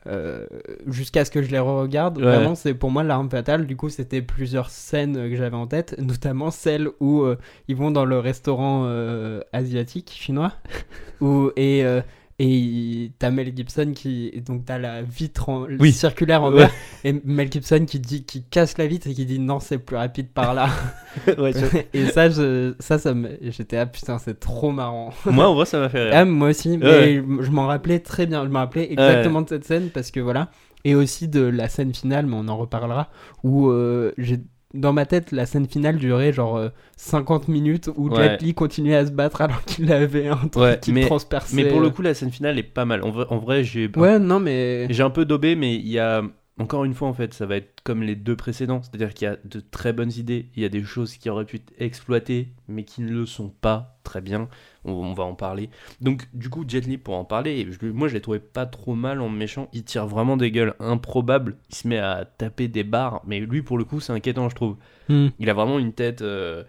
euh, jusqu'à ce que je les re-regarde, Ouais. vraiment c'est pour moi l'arme fatale. Du coup, c'était plusieurs scènes que j'avais en tête, notamment celle où euh, ils vont dans le restaurant euh, asiatique chinois, où et euh, et t'as Mel Gibson qui donc t'as la vitre en, Oui. circulaire en Ouais. verre et Mel Gibson qui dit qui casse la vitre et qui dit non c'est plus rapide par là Ouais, et ça je, ça ça me j'étais ah putain c'est trop marrant Moi, en vrai, ça m'a fait rire. ah, moi aussi mais Ouais. je m'en rappelais très bien je me rappelais exactement de cette scène parce que voilà et aussi de la scène finale mais on en reparlera où euh, j'ai dans ma tête, la scène finale durait genre euh, 50 minutes où Ouais. Jet Li continuait à se battre alors qu'il avait un truc Ouais, qui mais- transperçait. Mais pour le coup, la scène finale est pas mal. En vrai, en vrai j'ai Ouais, non, mais. j'ai un peu daubé, mais il y a... Encore une fois, en fait, ça va être comme les deux précédents. C'est-à-dire qu'il y a de très bonnes idées. Il y a des choses qui auraient pu être exploitées, mais qui ne le sont pas très bien. On, on va en parler. Donc, du coup, Jet Li, pour en parler, je- moi, je l'ai trouvé pas trop mal en méchant. Il tire vraiment des gueules improbables. Il se met à taper des barres. Mais lui, pour le coup, c'est inquiétant, je trouve. Hmm. Il a vraiment une tête, euh,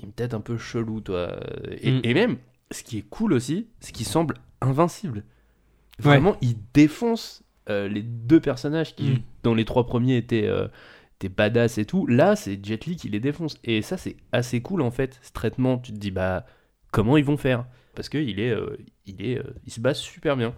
une tête un peu chelou, toi. Et, Mm. et même, ce qui est cool aussi, c'est qu'il semble invincible. Vraiment, il défonce euh, les deux personnages qui, Mm. dans les trois premiers, étaient, euh, étaient badass et tout. Là, c'est Jet Li qui les défonce. Et ça, c'est assez cool en fait. Ce traitement, tu te dis, bah, comment ils vont faire? Parce qu'il est, euh, il est, euh, il se base super bien.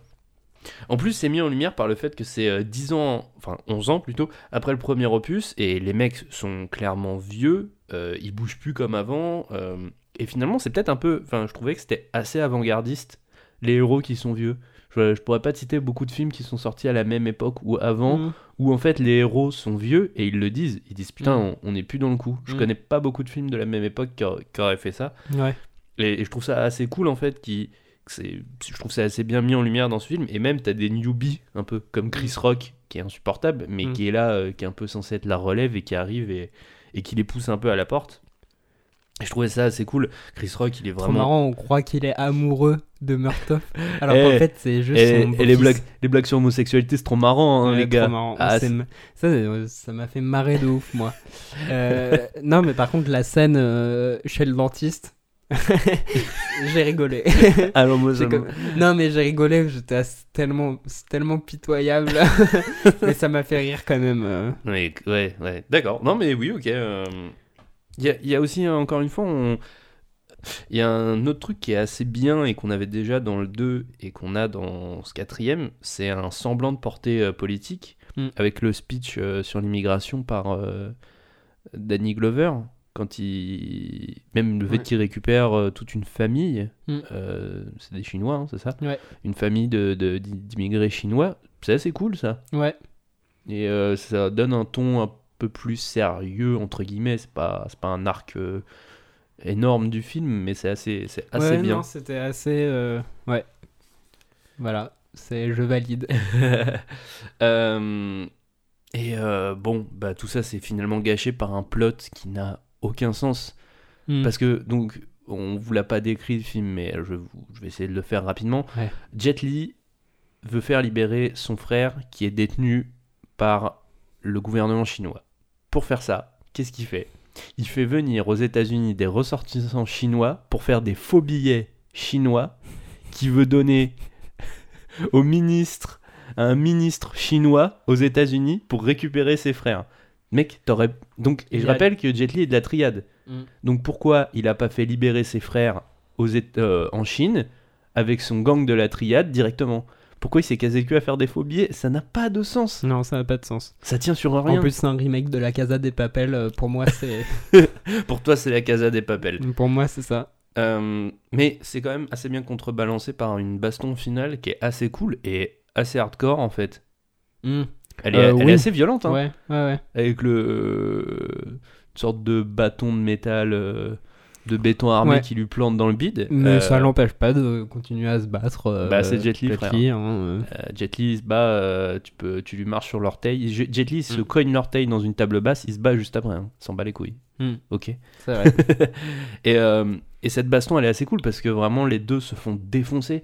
En plus, c'est mis en lumière par le fait que c'est euh, 10 ans, enfin 11 ans plutôt, après le premier opus, et les mecs sont clairement vieux, euh, ils bougent plus comme avant, euh, et finalement c'est peut-être un peu, enfin je trouvais que c'était assez avant-gardiste, les héros qui sont vieux. Je, je pourrais pas te citer beaucoup de films qui sont sortis à la même époque ou avant, Hmm. où en fait les héros sont vieux, et ils le disent, ils disent putain Mm. on- n'est plus dans le coup. Je Mm. connais pas beaucoup de films de la même époque qui, auraient- qui auraient fait ça. Ouais. Et, et je trouve ça assez cool en fait, qui, je trouve ça assez bien mis en lumière dans ce film. Et même t'as des newbies un peu comme Chris Rock qui est insupportable, mais Mm. qui est là, euh, qui est un peu censé être la relève et qui arrive et, et qui les pousse un peu à la porte. Je trouvais ça assez cool. Chris Rock, il est Trop vraiment. marrant, on croit qu'il est amoureux de Murtoff. Alors Eh, qu'en fait, c'est juste. Et, son et les blagues, les blagues sur l'homosexualité, c'est trop marrant, hein, Ouais, les trop gars. marrant. Ah, ça, ça m'a fait marrer de ouf, moi. Euh, non, mais par contre, la scène euh, chez le dentiste, j'ai rigolé. Alors, moi, comme- Non, mais j'ai rigolé, j'étais tellement, c'est tellement pitoyable. mais ça m'a fait rire quand même. euh. Ouais, ouais, ouais. D'accord. Non, mais oui, ok. euh, Il y, a, il y a aussi, euh, encore une fois, on- il y a un autre truc qui est assez bien et qu'on avait déjà dans le 2 et qu'on a dans ce quatrième, c'est un semblant de portée euh, politique Mm. avec le speech euh, sur l'immigration par euh, Danny Glover. Quand il. Même le fait Ouais. qu'il récupère toute une famille, Mm. euh, c'est des Chinois, hein, c'est ça? Ouais. Une famille de- de- d'immigrés chinois, c'est assez cool ça. Ouais. Et euh, ça donne un ton un peu plus sérieux, entre guillemets. C'est pas, c'est pas un arc euh, énorme du film, mais c'est assez, c'est assez ouais, bien. c'était assez. euh, Ouais. Voilà, c'est je valide. Euh, et bon, bah, tout ça, c'est finalement gâché par un plot qui n'a aucun sens. Hmm. Parce que, donc, on vous l'a pas décrit le film, mais je, vais essayer de le faire rapidement. Ouais. Jet Li veut faire libérer son frère qui est détenu par le gouvernement chinois. Pour faire ça, qu'est-ce qu'il fait? Il fait venir aux États-Unis des ressortissants chinois pour faire des faux billets chinois qui veut donner au ministre, à un ministre chinois aux États-Unis pour récupérer ses frères. Mec, t'aurais. Donc, et je rappelle que Jet Li est de la triade. Mm. Donc pourquoi il a pas fait libérer ses frères aux euh, en Chine avec son gang de la triade directement? Pourquoi il s'est casé le cul à faire des faux billets? Ça n'a pas de sens. Non, ça n'a pas de sens. Ça tient sur rien. En plus, c'est un remake de la Casa des Papel. euh, Pour moi, c'est. Pour toi, c'est la Casa des Papels. pour moi, c'est ça. Euh, mais c'est quand même assez bien contrebalancé par une baston finale qui est assez cool et assez hardcore en fait. Hmm. Elle est, Euh, elle oui. est assez violente, hein, Ouais, ouais, ouais. avec le euh, une sorte de bâton de métal de béton armé Ouais. qui lui plante dans le bide. Mais Euh, ça l'empêche pas de continuer à se battre. euh, Bah, c'est Jet Li, frère. hein, euh. euh, Jet Li se bat, euh, tu, peux, tu lui marches sur l'orteil. Je- Jet Li il se Mm. cogne l'orteil dans une table basse, il se bat juste après. Hein. S'en bat les couilles. Mm. Ok. C'est vrai. et, euh, et cette baston, elle est assez cool parce que vraiment les deux se font défoncer.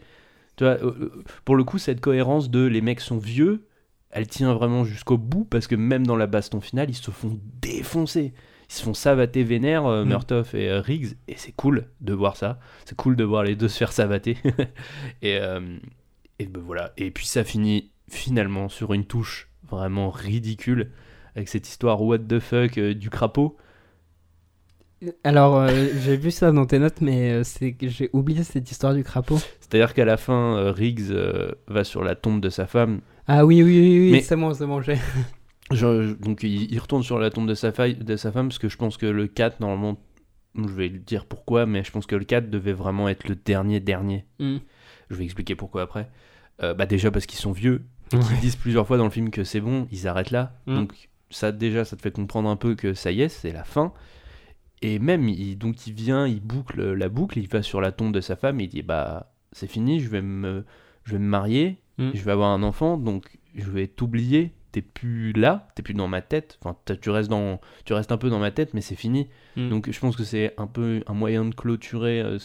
Tu vois, euh, euh, pour le coup, cette cohérence de les mecs sont vieux, elle tient vraiment jusqu'au bout parce que même dans la baston finale, ils se font défoncer. Ils se font savater vénère, euh, Mm. Murtoff et euh, Riggs, et c'est cool de voir ça. C'est cool de voir les deux se faire savater. et, euh, et ben voilà. Et puis ça finit finalement sur une touche vraiment ridicule avec cette histoire what the fuck euh, du crapaud. Alors, euh, j'ai vu ça dans tes notes, mais euh, c'est j'ai oublié cette histoire du crapaud. C'est-à-dire qu'à la fin, euh, Riggs euh, va sur la tombe de sa femme. Ah oui, oui, oui, oui, Mais- c'est bon, c'est bon, j'ai. Je- donc il, il retourne sur la tombe de sa, faille- de sa femme parce que je pense que le 4, normalement, je vais le dire pourquoi, mais je pense que le 4 devait vraiment être le dernier dernier. Hmm. Je vais expliquer pourquoi après. Euh, bah déjà parce qu'ils sont vieux, Ouais. qu'ils disent plusieurs fois dans le film que c'est bon, ils arrêtent là. Mm. Donc ça déjà, ça te fait comprendre un peu que ça y est, c'est la fin. Et même, il, donc il vient, il boucle la boucle, il va sur la tombe de sa femme et il dit bah c'est fini, je vais me, je vais me marier, Mm. je vais avoir un enfant, donc je vais t'oublier. T'es plus là, t'es plus dans ma tête. Enfin, tu restes dans, tu restes un peu dans ma tête, mais c'est fini. Mm. Donc je pense que c'est un peu un moyen de clôturer euh,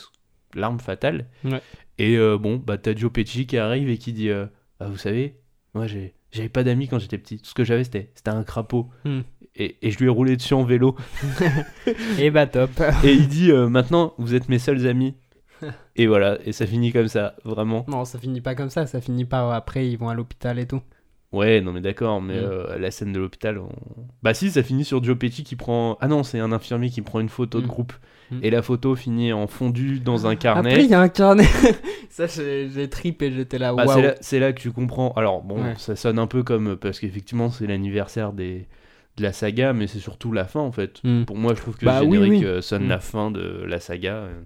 l'arme fatale. Ouais. Et euh, bon, bah t'as Joe Pesci qui arrive et qui dit euh, Ah, vous savez, moi j'ai j'avais pas d'amis quand j'étais petit. Tout ce que j'avais c'était c'était un crapaud. Hmm. Et, et je lui ai roulé dessus en vélo. Et bah top. et il dit Maintenant, vous êtes mes seuls amis. et voilà, et ça finit comme ça, vraiment. Non, ça finit pas comme ça, ça finit par après, ils vont à l'hôpital et tout. Ouais, non mais d'accord, mais Mm. euh, la scène de l'hôpital, on- bah si, ça finit sur Joe Pesci qui prend... Ah non, c'est un infirmier qui prend une photo de Mm. groupe. Mm. Et la photo finit en fondu dans un carnet. Après, il y a un carnet. ça, j'ai tripé, j'étais là, Bah, c'est là, que tu comprends. Alors bon, Ouais. ça sonne un peu comme parce qu'effectivement c'est l'anniversaire des de la saga, mais c'est surtout la fin en fait. Pour moi, je trouve que Bah le générique oui. euh, sonne la fin de la saga. euh.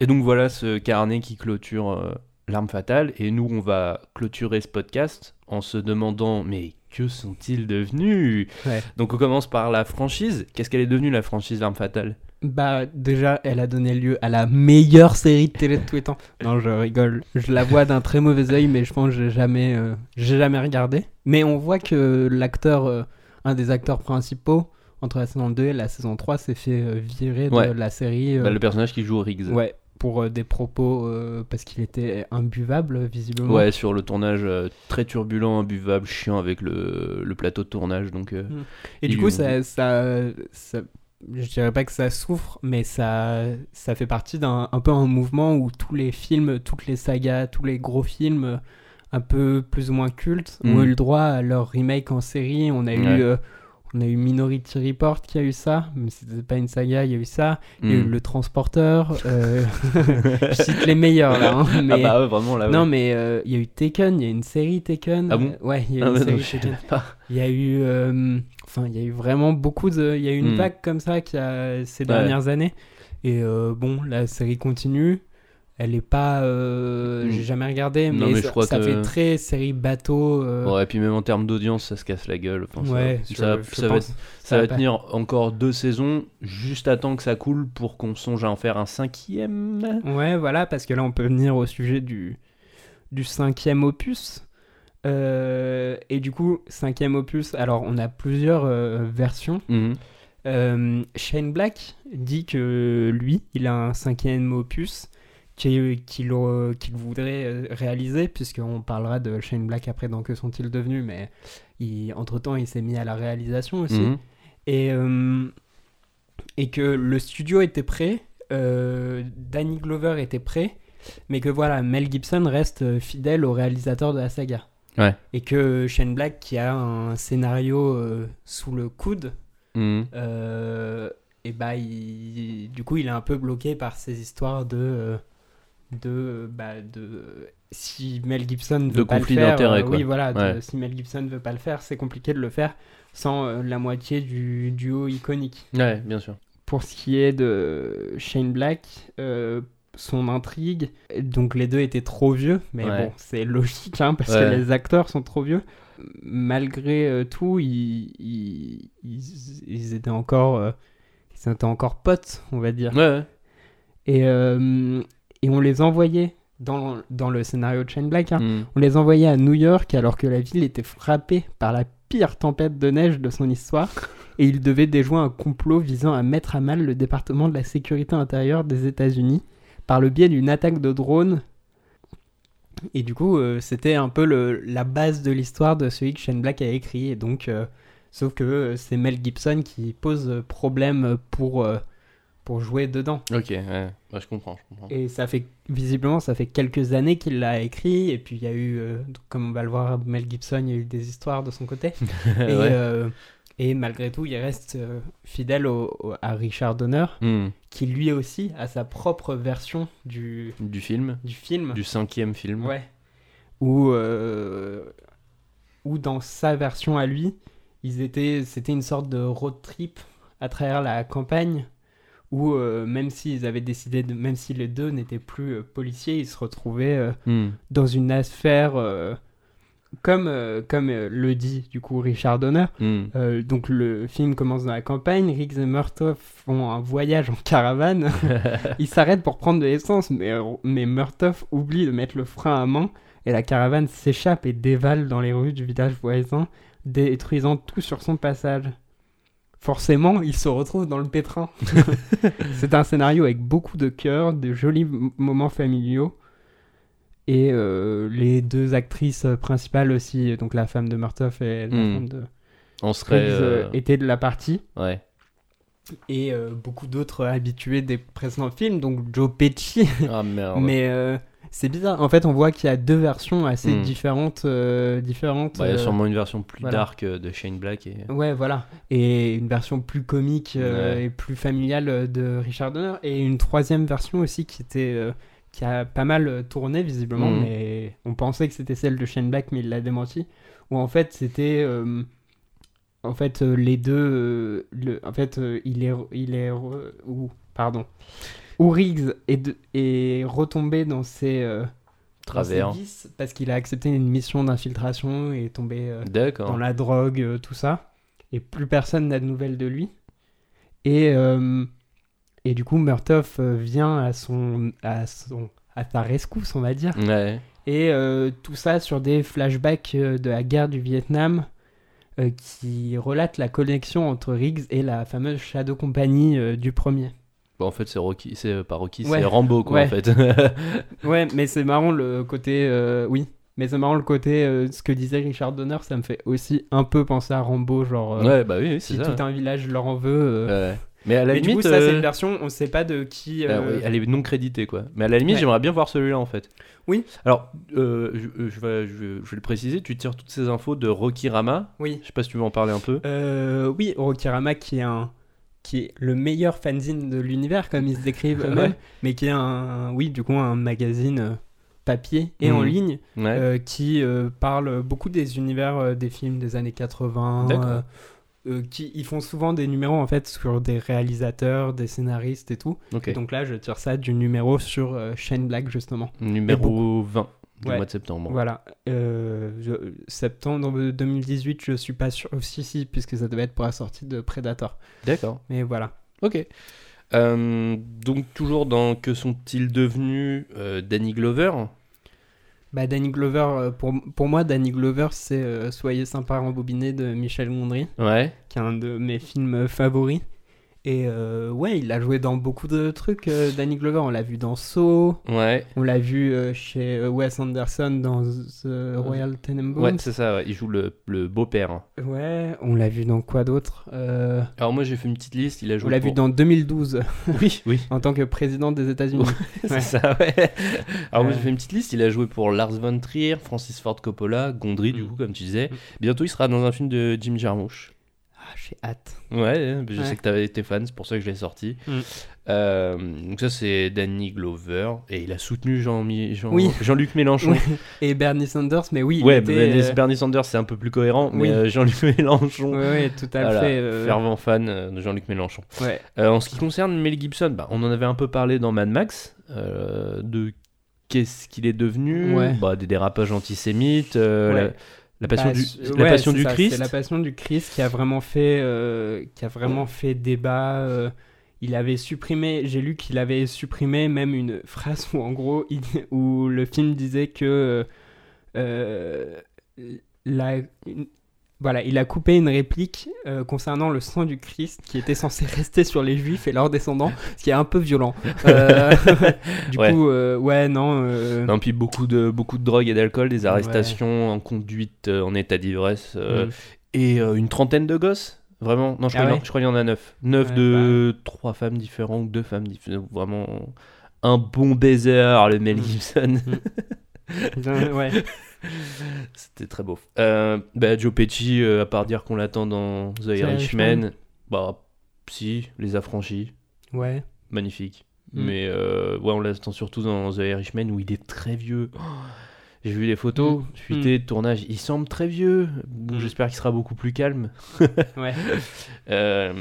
Et donc voilà ce carnet qui clôture euh, l'arme fatale. Et nous, on va clôturer ce podcast en se demandant mais que sont-ils devenus? Ouais. Donc on commence par la franchise. Qu'est-ce qu'elle est devenue la franchise l'arme fatale? Bah, déjà, elle a donné lieu à la meilleure série de télé de tous les temps. Non, je rigole. Je la vois d'un très mauvais œil, mais je pense que j'ai jamais, euh, j'ai jamais regardé. Mais on voit que l'acteur, euh, un des acteurs principaux, entre la saison 2 et la saison 3, s'est fait euh, virer de Ouais. la série. Bah, Le personnage qui joue Riggs. Ouais, pour euh, des propos, euh, parce qu'il était imbuvable, visiblement. Ouais, sur le tournage euh, très turbulent, imbuvable, chiant avec le, le plateau de tournage. Donc, euh, Et du coup, ça, ça, ça- je dirais pas que ça souffre, mais ça, ça fait partie d'un un peu un mouvement où tous les films, toutes les sagas, tous les gros films un peu plus ou moins cultes Mm. ont eu le droit à leur remake en série. On a Ouais. eu, on a eu Minority Report qui a eu ça, mais c'était pas une saga, il y a eu ça. Il y a eu hmm. Le Transporteur. euh, je cite les meilleurs là, hein, Ah bah ouais, vraiment là. ouais. Non, mais euh, il y a eu Taken, il y a une série Taken. Ah bon? Ouais, il y a Ah eu ouais, une série Taken. Il y a eu, euh, enfin, il y a eu vraiment beaucoup de, il y a eu une Hmm. vague comme ça qui a ces Ouais. dernières années. Et bon, la série continue. Elle est pas, euh, Hmm. j'ai jamais regardé, Non, mais, je ça, crois ça que- fait très série bateau. euh, Ouais, et puis même en termes d'audience, ça se casse la gueule. Enfin, ça- ouais, ça, je- je ça va, ça tenir encore deux saisons, juste à temps que ça coule pour qu'on songe à en faire un cinquième. Ouais, voilà, parce que là, on peut venir au sujet du, du cinquième opus. Euh, et du coup, cinquième opus, alors on a plusieurs euh, versions. Mhm. Shane Black dit que lui, il a un cinquième opus qu'il euh, voudrait euh, réaliser, puisqu'on parlera de Shane Black après dans Que sont-ils devenus, mais il, entre-temps, il s'est mis à la réalisation aussi. Mhm. Et, euh, et que le studio était prêt, euh, Danny Glover était prêt, mais que voilà, Mel Gibson reste fidèle au réalisateur de la saga. Ouais. Et que Shane Black, qui a un scénario euh, sous le coude, Mhm. et bah, il- du coup, il est un peu bloqué par ces histoires de. De, bah, de si Mel Gibson veut De pas le conflit faire, euh, quoi. oui voilà, de- si Mel Gibson veut pas le faire, c'est compliqué de le faire sans euh, la moitié du duo iconique. Ouais, bien sûr. Pour ce qui est de Shane Black, euh, son intrigue, donc les deux étaient trop vieux, mais Ouais. bon, c'est logique hein, parce Ouais. que les acteurs sont trop vieux. Malgré euh, tout, ils, ils, ils- ils étaient encore. euh, étaient encore potes, on va dire. Ouais, ouais. Et, et on les envoyait dans, dans le scénario de Shane Black. hein, Mm. On les envoyait à New York alors que la ville était frappée par la pire tempête de neige de son histoire. Et ils devaient déjouer un complot visant à mettre à mal le département de la sécurité intérieure des États-Unis par le biais d'une attaque de drone. Et du coup, euh, c'était un peu le- la base de l'histoire de celui que Shane Black a écrit. Et donc, euh, sauf que euh, c'est Mel Gibson qui pose problème pour, pour jouer dedans. Ok, ouais. Je comprends, je comprends. Et ça fait visiblement ça fait quelques années qu'il l'a écrit et puis il y a eu euh, comme on va le voir Mel Gibson il y a eu des histoires de son côté et, ouais. euh, et malgré tout il reste euh, fidèle au- au- à Richard Donner Mm. qui lui aussi a sa propre version du, Du film, du film du cinquième film. ouais où où dans sa version à lui ils étaient c'était une sorte de road trip à travers la campagne où euh, même s'ils avaient décidé de même si les deux n'étaient plus euh, policiers ils se retrouvaient euh, Mm. dans une affaire comme comme le dit du coup Richard Donner Mm. Euh, donc le film commence dans la campagne Riggs et Murtaugh font un voyage en caravane ils s'arrêtent pour prendre de l'essence mais mais Murtaugh oublie de mettre le frein à main et la caravane s'échappe et dévale dans les rues du village voisin détruisant tout sur son passage forcément il se retrouve dans le pétrin c'est un scénario avec beaucoup de cœur de jolis moments familiaux et euh, les deux actrices principales aussi, donc la femme de Murtaugh et la Hmm. femme de On serait. Euh, euh, étaient de la partie. Ouais. Et euh, beaucoup d'autres habitués des précédents films, donc Joe Pesci. Ah merde. Mais c'est bizarre. En fait, on voit qu'il y a deux versions assez Hmm. différentes. euh, différentes Bah, il y a euh, sûrement une version plus voilà. dark euh, de Shane Black. Et... Ouais, voilà. Et une version plus comique Ouais. et plus familiale de Richard Donner. Et une troisième version aussi qui était. qui a pas mal tourné visiblement, Mhm. mais on pensait que c'était celle de Shane Black, mais il l'a démenti. Où en fait c'était. euh, en fait, les deux. euh, le, en fait, euh, il est. Il est ou, pardon. Où Riggs est, de- est retombé dans ses. euh, Travers. parce qu'il a accepté une mission d'infiltration et est tombé. euh, dans la drogue, euh, tout ça. Et plus personne n'a de nouvelles de lui. Et, euh, et du coup, euh, vient à son, à son, à sa rescousse, on va dire. Ouais. Et tout ça sur des flashbacks de la guerre du Vietnam euh, qui relatent la connexion entre Riggs et la fameuse Shadow Company euh, du premier. Bon, en fait, c'est Rocky. C'est euh, pas Rocky, Ouais. c'est Rambo, quoi, Ouais. en fait. Ouais, mais c'est marrant le côté. euh, oui, mais c'est marrant le côté. euh, ce que disait Richard Donner, ça me fait aussi un peu penser à Rambo, genre. euh, ouais, bah oui, oui, si ça. tout un village leur en veut. Ouais. Mais à la Mais du limite. coup, ça, c'est une version, on sait pas de qui. bah oui, elle est non créditée, quoi. Mais à la limite, j'aimerais bien voir celui-là, en fait. Oui. Alors, je, je vais, je, vais, je vais le préciser, tu tires toutes ces infos de Rocky Rama? Oui. Je sais pas si tu veux en parler un peu. Oui, Rokirama qui est un qui est le meilleur fanzine de l'univers comme ils se décrivent eux-mêmes, Ouais. mais qui est un oui du coup un magazine euh, papier et en Mhm. ligne Ouais. euh, qui euh, parle beaucoup des univers euh, des films des années 80. D'accord. euh, euh, qui ils font souvent des numéros en fait sur des réalisateurs, des scénaristes et tout. Et donc là, je tire ça du numéro sur Shane Black justement. Numéro 20 du Ouais. mois de septembre. Voilà. Euh, je- septembre 2018, je suis pas sûr. aussi si, puisque ça devait être pour la sortie de Predator. D'accord. Mais voilà. Ok. Euh, donc, toujours dans Que sont-ils devenus euh, Danny Glover? Bah, Danny Glover, pour, pour moi, Danny Glover, c'est Soyez sympa rembobiné de Michel Gondry, Ouais. qui est un de mes films favoris. Et euh, ouais, il a joué dans beaucoup de trucs, euh, Danny Glover. On l'a vu dans Saw, Ouais. on l'a vu euh, chez Wes Anderson dans The Royal Tenenbaums. Ouais, c'est ça, ouais. il joue le, le beau-père. Ouais, on l'a vu dans quoi d'autre Euh, Alors, moi, j'ai fait une petite liste. Il a joué On l'a pour- vu dans 2012 Oui, oui. en tant que président des États-Unis. c'est ça, ouais. Alors, moi, j'ai fait une petite liste. Il a joué pour Lars von Trier, Francis Ford Coppola, Gondry, du Mm. coup, comme tu disais. Mm. Bientôt, il sera dans un film de Jim Jarmusch. Ah, j'ai hâte. Ouais, je Ouais. sais que t'avais été fan, c'est pour ça que je l'ai sorti. Mm. Euh, donc ça c'est Danny Glover et il a soutenu Jean, Jean, Oui. Jean-Luc Mélenchon. Oui. Et Bernie Sanders, mais oui, Ouais, était, Bernie, euh, Bernie Sanders c'est un peu plus cohérent, mais Oui. euh, Jean-Luc Mélenchon, ouais, tout à voilà, fait. fervent fan de Jean-Luc Mélenchon. Ouais. En ce qui concerne Mel Gibson, bah, on en avait un peu parlé dans Mad Max, de qu'est-ce qu'il est devenu, Ouais. bah, des dérapages antisémites, Ouais. la, la passion, Bah, du, c- la ouais, passion du ça, Christ. C'est la passion du Christ qui a vraiment fait, euh, qui a vraiment fait débat. euh, il avait supprimé, j'ai lu qu'il avait supprimé même une phrase où en gros, il- où le film disait que euh, la, voilà, il a coupé une réplique euh, concernant le sang du Christ qui était censé rester sur les Juifs et leurs descendants, ce qui est un peu violent. Euh, du Ouais. coup, euh, ouais, non. Non, puis beaucoup de, beaucoup de drogue et d'alcool, des arrestations en conduite en état d'ivresse, mm. et une trentaine de gosses. Vraiment? Non, je crois, Ah en- ouais je crois qu'il y en a neuf. Neuf de trois femmes différentes ou deux femmes différentes. Vraiment un bon baiser, le Mel Mm. Gibson. Bien, ouais. C'était très beau. Euh, bah, Joe Pesci, euh, à part dire qu'on l'attend dans The Irishman, bah, si, Les Affranchis, Ouais. magnifique. Mm. Mais euh, ouais, on l'attend surtout dans The Irishman où il est très vieux. Oh, J'ai vu les photos, Mm. fuité de tournage, il semble très vieux. Mm. J'espère qu'il sera beaucoup plus calme. Ouais. Euh,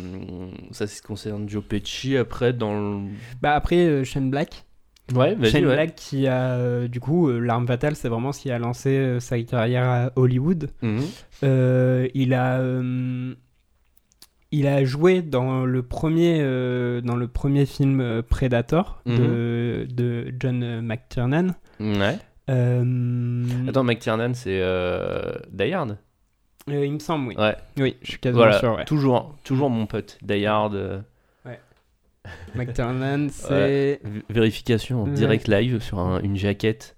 ça, c'est ce qui concerne Joe Pesci. Après, dans le. Bah après, Shane Black. Ouais, Shane ouais. Black qui a, euh, du coup, euh, L'arme fatale, c'est vraiment ce qui a lancé euh, sa carrière à Hollywood. Mhm. Il a, il a joué dans le premier, dans le premier film Predator de, de John McTiernan. Ouais. Attends, McTiernan, c'est Die Hard il me semble, oui. Ouais. Oui, je suis quasiment Voilà, sûr. Ouais. toujours, toujours mon pote. Die Hard. euh, McTiernan, c'est. vérification en direct live sur un- une jaquette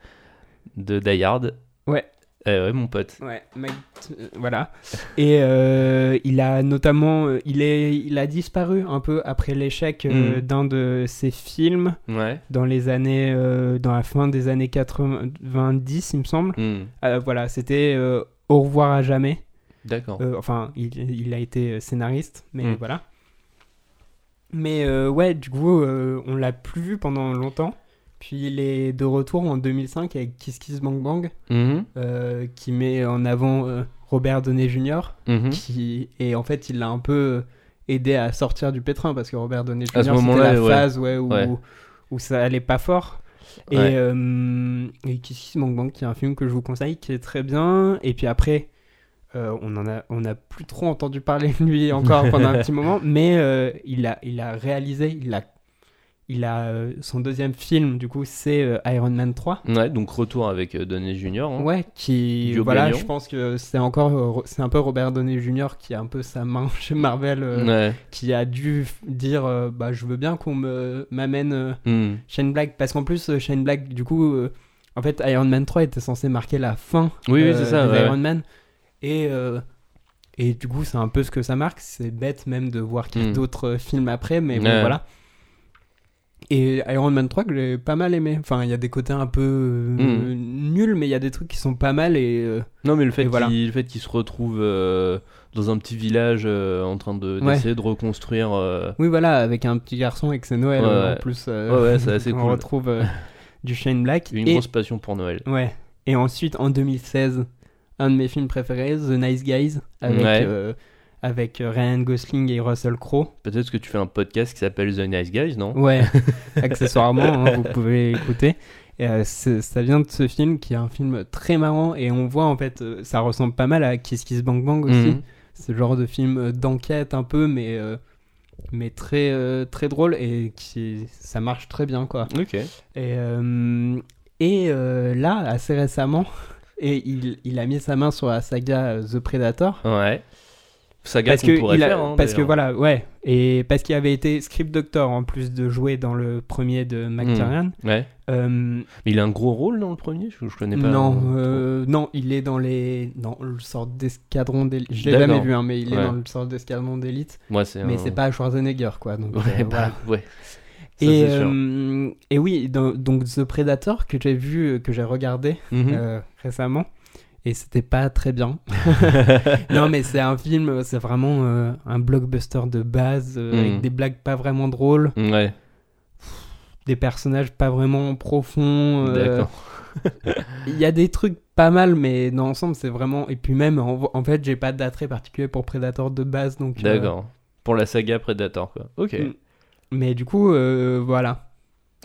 de Die Hard. Ouais. Eh ouais, mon pote. Ouais, Mike- euh, voilà. Et euh, il a notamment, euh, il est, il a disparu un peu après l'échec euh, Mhm. d'un de ses films Ouais. dans les années, euh, dans la fin des années 90, il me semble. Euh, voilà, c'était euh, Au revoir à jamais. D'accord. Euh, enfin, il, il a été scénariste, mais Mhm. voilà. Mais euh, ouais, du coup, euh, on l'a plus vu pendant longtemps. Puis il est de retour en 2005 avec Kiss Kiss Bang Bang, Mhm. euh, qui met en avant Robert Downey Jr. Mhm. qui et en fait il l'a un peu aidé à sortir du pétrin parce que Robert Downey Jr c'était la ouais. phase ouais, où, Ouais. où ça allait pas fort et, et Kiss Kiss Bang Bang qui est un film que je vous conseille qui est très bien et puis après euh, on en a on a plus trop entendu parler de lui encore pendant un petit moment mais euh, il a il a réalisé il a il a euh, son deuxième film du coup c'est Iron Man 3 Ouais, donc retour avec Downey Jr. hein. Ouais, qui voilà, je pense que c'est encore c'est un peu Robert Downey Jr. qui a un peu sa main chez Marvel, Ouais. qui a dû dire bah je veux bien qu'on me m'amène Hmm. Shane Black parce qu'en plus Shane Black du coup en fait Iron Man 3 était censé marquer la fin Oui, oui, c'est ça. des ouais, Iron Man et euh, et du coup c'est un peu ce que ça marque, c'est bête même de voir qu'il y a Mm. d'autres euh, films après mais bon Ouais. voilà. Et Iron Man 3 que j'ai pas mal aimé. Enfin, il y a des côtés un peu euh, Mm. nuls, mais il y a des trucs qui sont pas mal et euh, Non, mais le fait voilà. qu'il se retrouve dans un petit village euh, en train de- Ouais. d'essayer de reconstruire. euh, Oui, voilà, avec un petit garçon et que c'est Noël Ouais, euh, ouais. en plus. Ouais, ouais, c'est assez on cool. retrouve euh, du Shane Black. Une et, grosse passion pour Noël. ouais. et ensuite, en 2016, un de mes films préférés, The Nice Guys, avec, Ouais. euh, avec euh, Ryan Gosling et Russell Crowe. Peut-être que tu fais un podcast qui s'appelle The Nice Guys, non? Ouais, accessoirement, hein, vous pouvez écouter. Et, euh, ça vient de ce film qui est un film très marrant et on voit en fait, ça ressemble pas mal à Kiss Kiss Bang Bang aussi. Mhm. ce genre de film d'enquête un peu mais mais très euh, très drôle et qui ça marche très bien quoi Ok. et euh, et euh, là assez récemment et il, il a mis sa main sur la saga euh, The Predator Ouais. Saga parce que pourrait il a- faire. hein, parce que voilà ouais et parce qu'il avait été script doctor en plus de jouer dans le premier de McTiernan Ouais. Euh, Mais il a un gros rôle dans le premier Je, je connais pas. non, euh, non, il est dans les dans le sort d'escadron d'élite. Je l'ai jamais vu, hein, mais il est Ouais. dans le sort d'escadron d'élite. c'est Mais un- c'est pas Schwarzenegger, quoi. Donc, Ouais, euh, bah, voilà. ouais. Et, euh, et oui, donc The Predator que j'ai vu, euh, que j'ai regardé Mhm. euh, récemment, et c'était pas très bien. non, mais c'est un film, c'est vraiment euh, un blockbuster de base, euh, Mhm. avec des blagues pas vraiment drôles, Ouais, des personnages pas vraiment profonds. d'accord. Il y a des trucs pas mal, mais dans l'ensemble, c'est vraiment. Et puis même, en, en fait, j'ai pas d'attrait particulier pour Predator de base, donc. D'accord. Pour la saga Predator, quoi. Ok. Mm. Mais du coup, euh, voilà.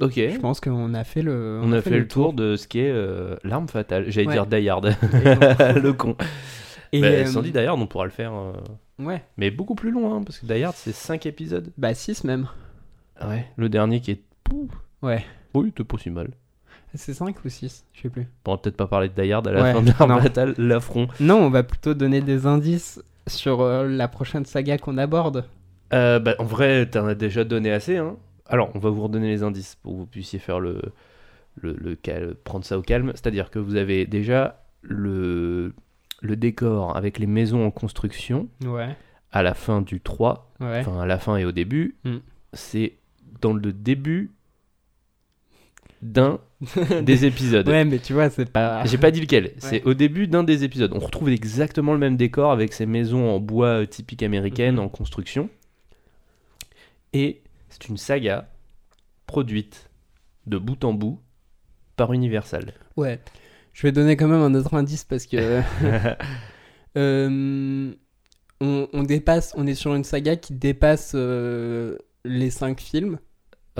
Ok. Je pense qu'on a fait le. On a fait le tour de ce qu'est euh, l'arme fatale. J'allais Ouais. dire Die Hard. Le con. Et, Bah, euh, Sans dit Die Hard, on pourra le faire. Ouais. Mais beaucoup plus long, hein, parce que Die Hard, c'est 5 épisodes. Bah 6 même. Ouais, le dernier qui est. Ouais. Oui, t'es pas si mal. C'est 5 ou 6 Je sais plus. On va peut-être pas parler de Die Hard à la Ouais, fin de la non. bataille, l'affront. Non, on va plutôt donner des indices sur euh, la prochaine saga qu'on aborde. Euh, bah, en vrai, t'en as déjà donné assez. Hein. Alors, on va vous redonner les indices pour que vous puissiez faire le, le, le cal- prendre ça au calme. C'est-à-dire que vous avez déjà le, le décor avec les maisons en construction Ouais. à la fin du 3, Ouais. enfin à la fin et au début. Mm. C'est dans le début d'un des épisodes. Ouais, mais tu vois, c'est pas. J'ai pas dit lequel. C'est au début d'un des épisodes. On retrouve exactement le même décor avec ces maisons en bois euh, typiques américaines Mhm. en construction. Et c'est une saga produite de bout en bout par Universal. Ouais. Je vais donner quand même un autre indice parce que. euh, on, on dépasse. On est sur une saga qui dépasse euh, les 5 films.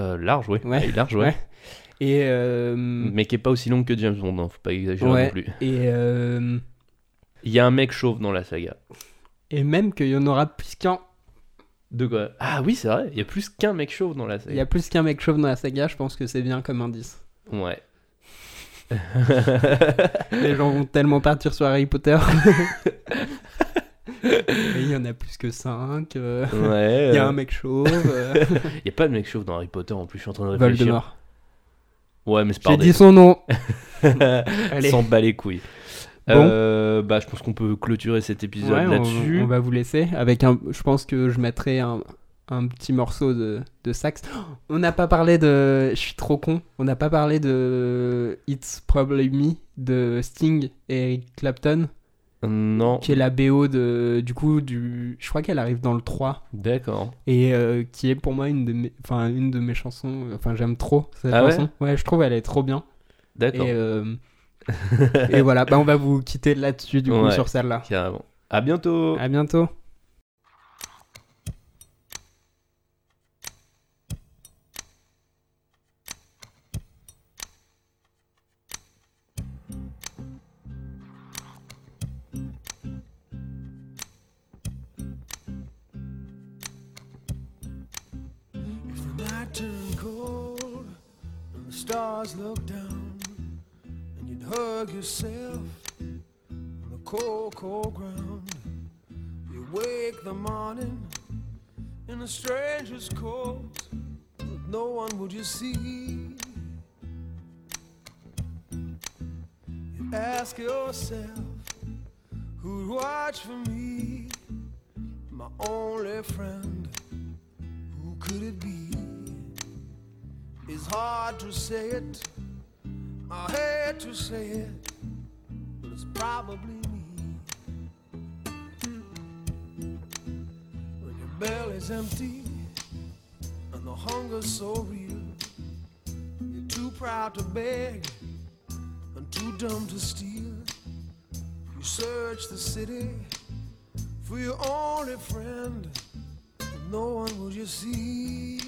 Euh, large, ouais. Large, ouais. Ouais. Et. Mais qui est pas aussi longue que James Bond, hein, faut pas exagérer Ouais. non plus. et, Il y a un mec chauve dans la saga. et même qu'il y en aura plus qu'un. De quoi Ah oui, c'est vrai, il y a plus qu'un mec chauve dans la Il y saga. a plus qu'un mec chauve dans la saga, je pense que c'est bien comme indice. Ouais. Les gens vont tellement partir sur Harry Potter. Il y en a plus que 5. Il ouais. y a euh, un mec chauve. euh, Il y a pas de mec chauve dans Harry Potter en plus, je suis en train de réfléchir. Voldemort. Ouais, mais c'est J'ai pas dit son nom. Allez. S'en bat les couilles. Bon. Euh, bah, je pense qu'on peut clôturer cet épisode Ouais, là-dessus. on va vous laisser. Avec un, je pense que je mettrai un, un petit morceau de, de sax. Oh, On n'a pas parlé de. Je suis trop con. On n'a pas parlé de It's Probably Me de Sting et Eric Clapton, Non, qui est la BO de, du coup, du. Je crois qu'elle arrive dans le 3. d'accord. Et euh, qui est pour moi une de mes, enfin, une de mes chansons. Enfin, j'aime trop cette Ah ouais chanson. Ouais, je trouve elle est trop bien. D'accord. Et, euh, et voilà, bah, on va vous quitter là-dessus, du coup, Ouais. sur celle-là. Carrément. À bientôt. À bientôt. Stars down, hug yourself on the cold, cold ground, you wake the morning in a stranger's coat, but no one would you see. You ask yourself, who'd watch for me, my only friend? Who could it be? It's hard to say it. I hate to say it, but it's probably me. When your belly's empty and the hunger's so real, you're too proud to beg and too dumb to steal. You search the city for your only friend no one will you see.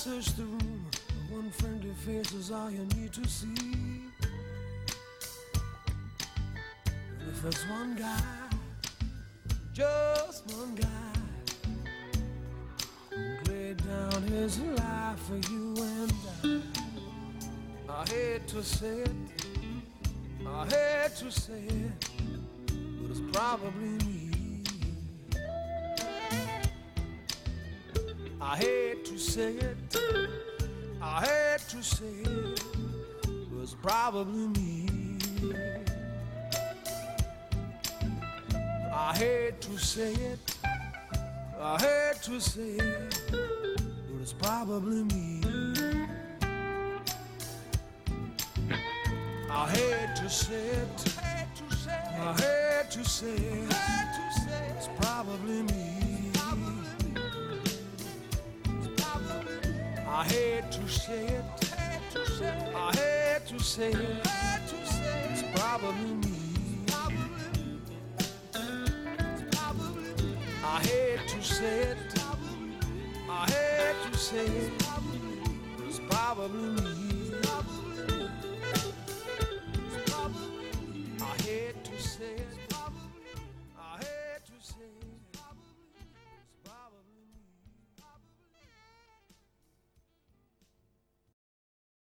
search the room. One friendly face is all you need to see. And if it's one guy, just one guy, laid down his life for you and I. I hate to say it, I hate to say it, but it's probably say it, I hate to say it, it's probably me. I hate to say it, I hate to say it, but it's probably me. I hate to say it. I hate to say it. say it. Had to say it. I had to say it. It's probably me. I had to say it. I had to say it.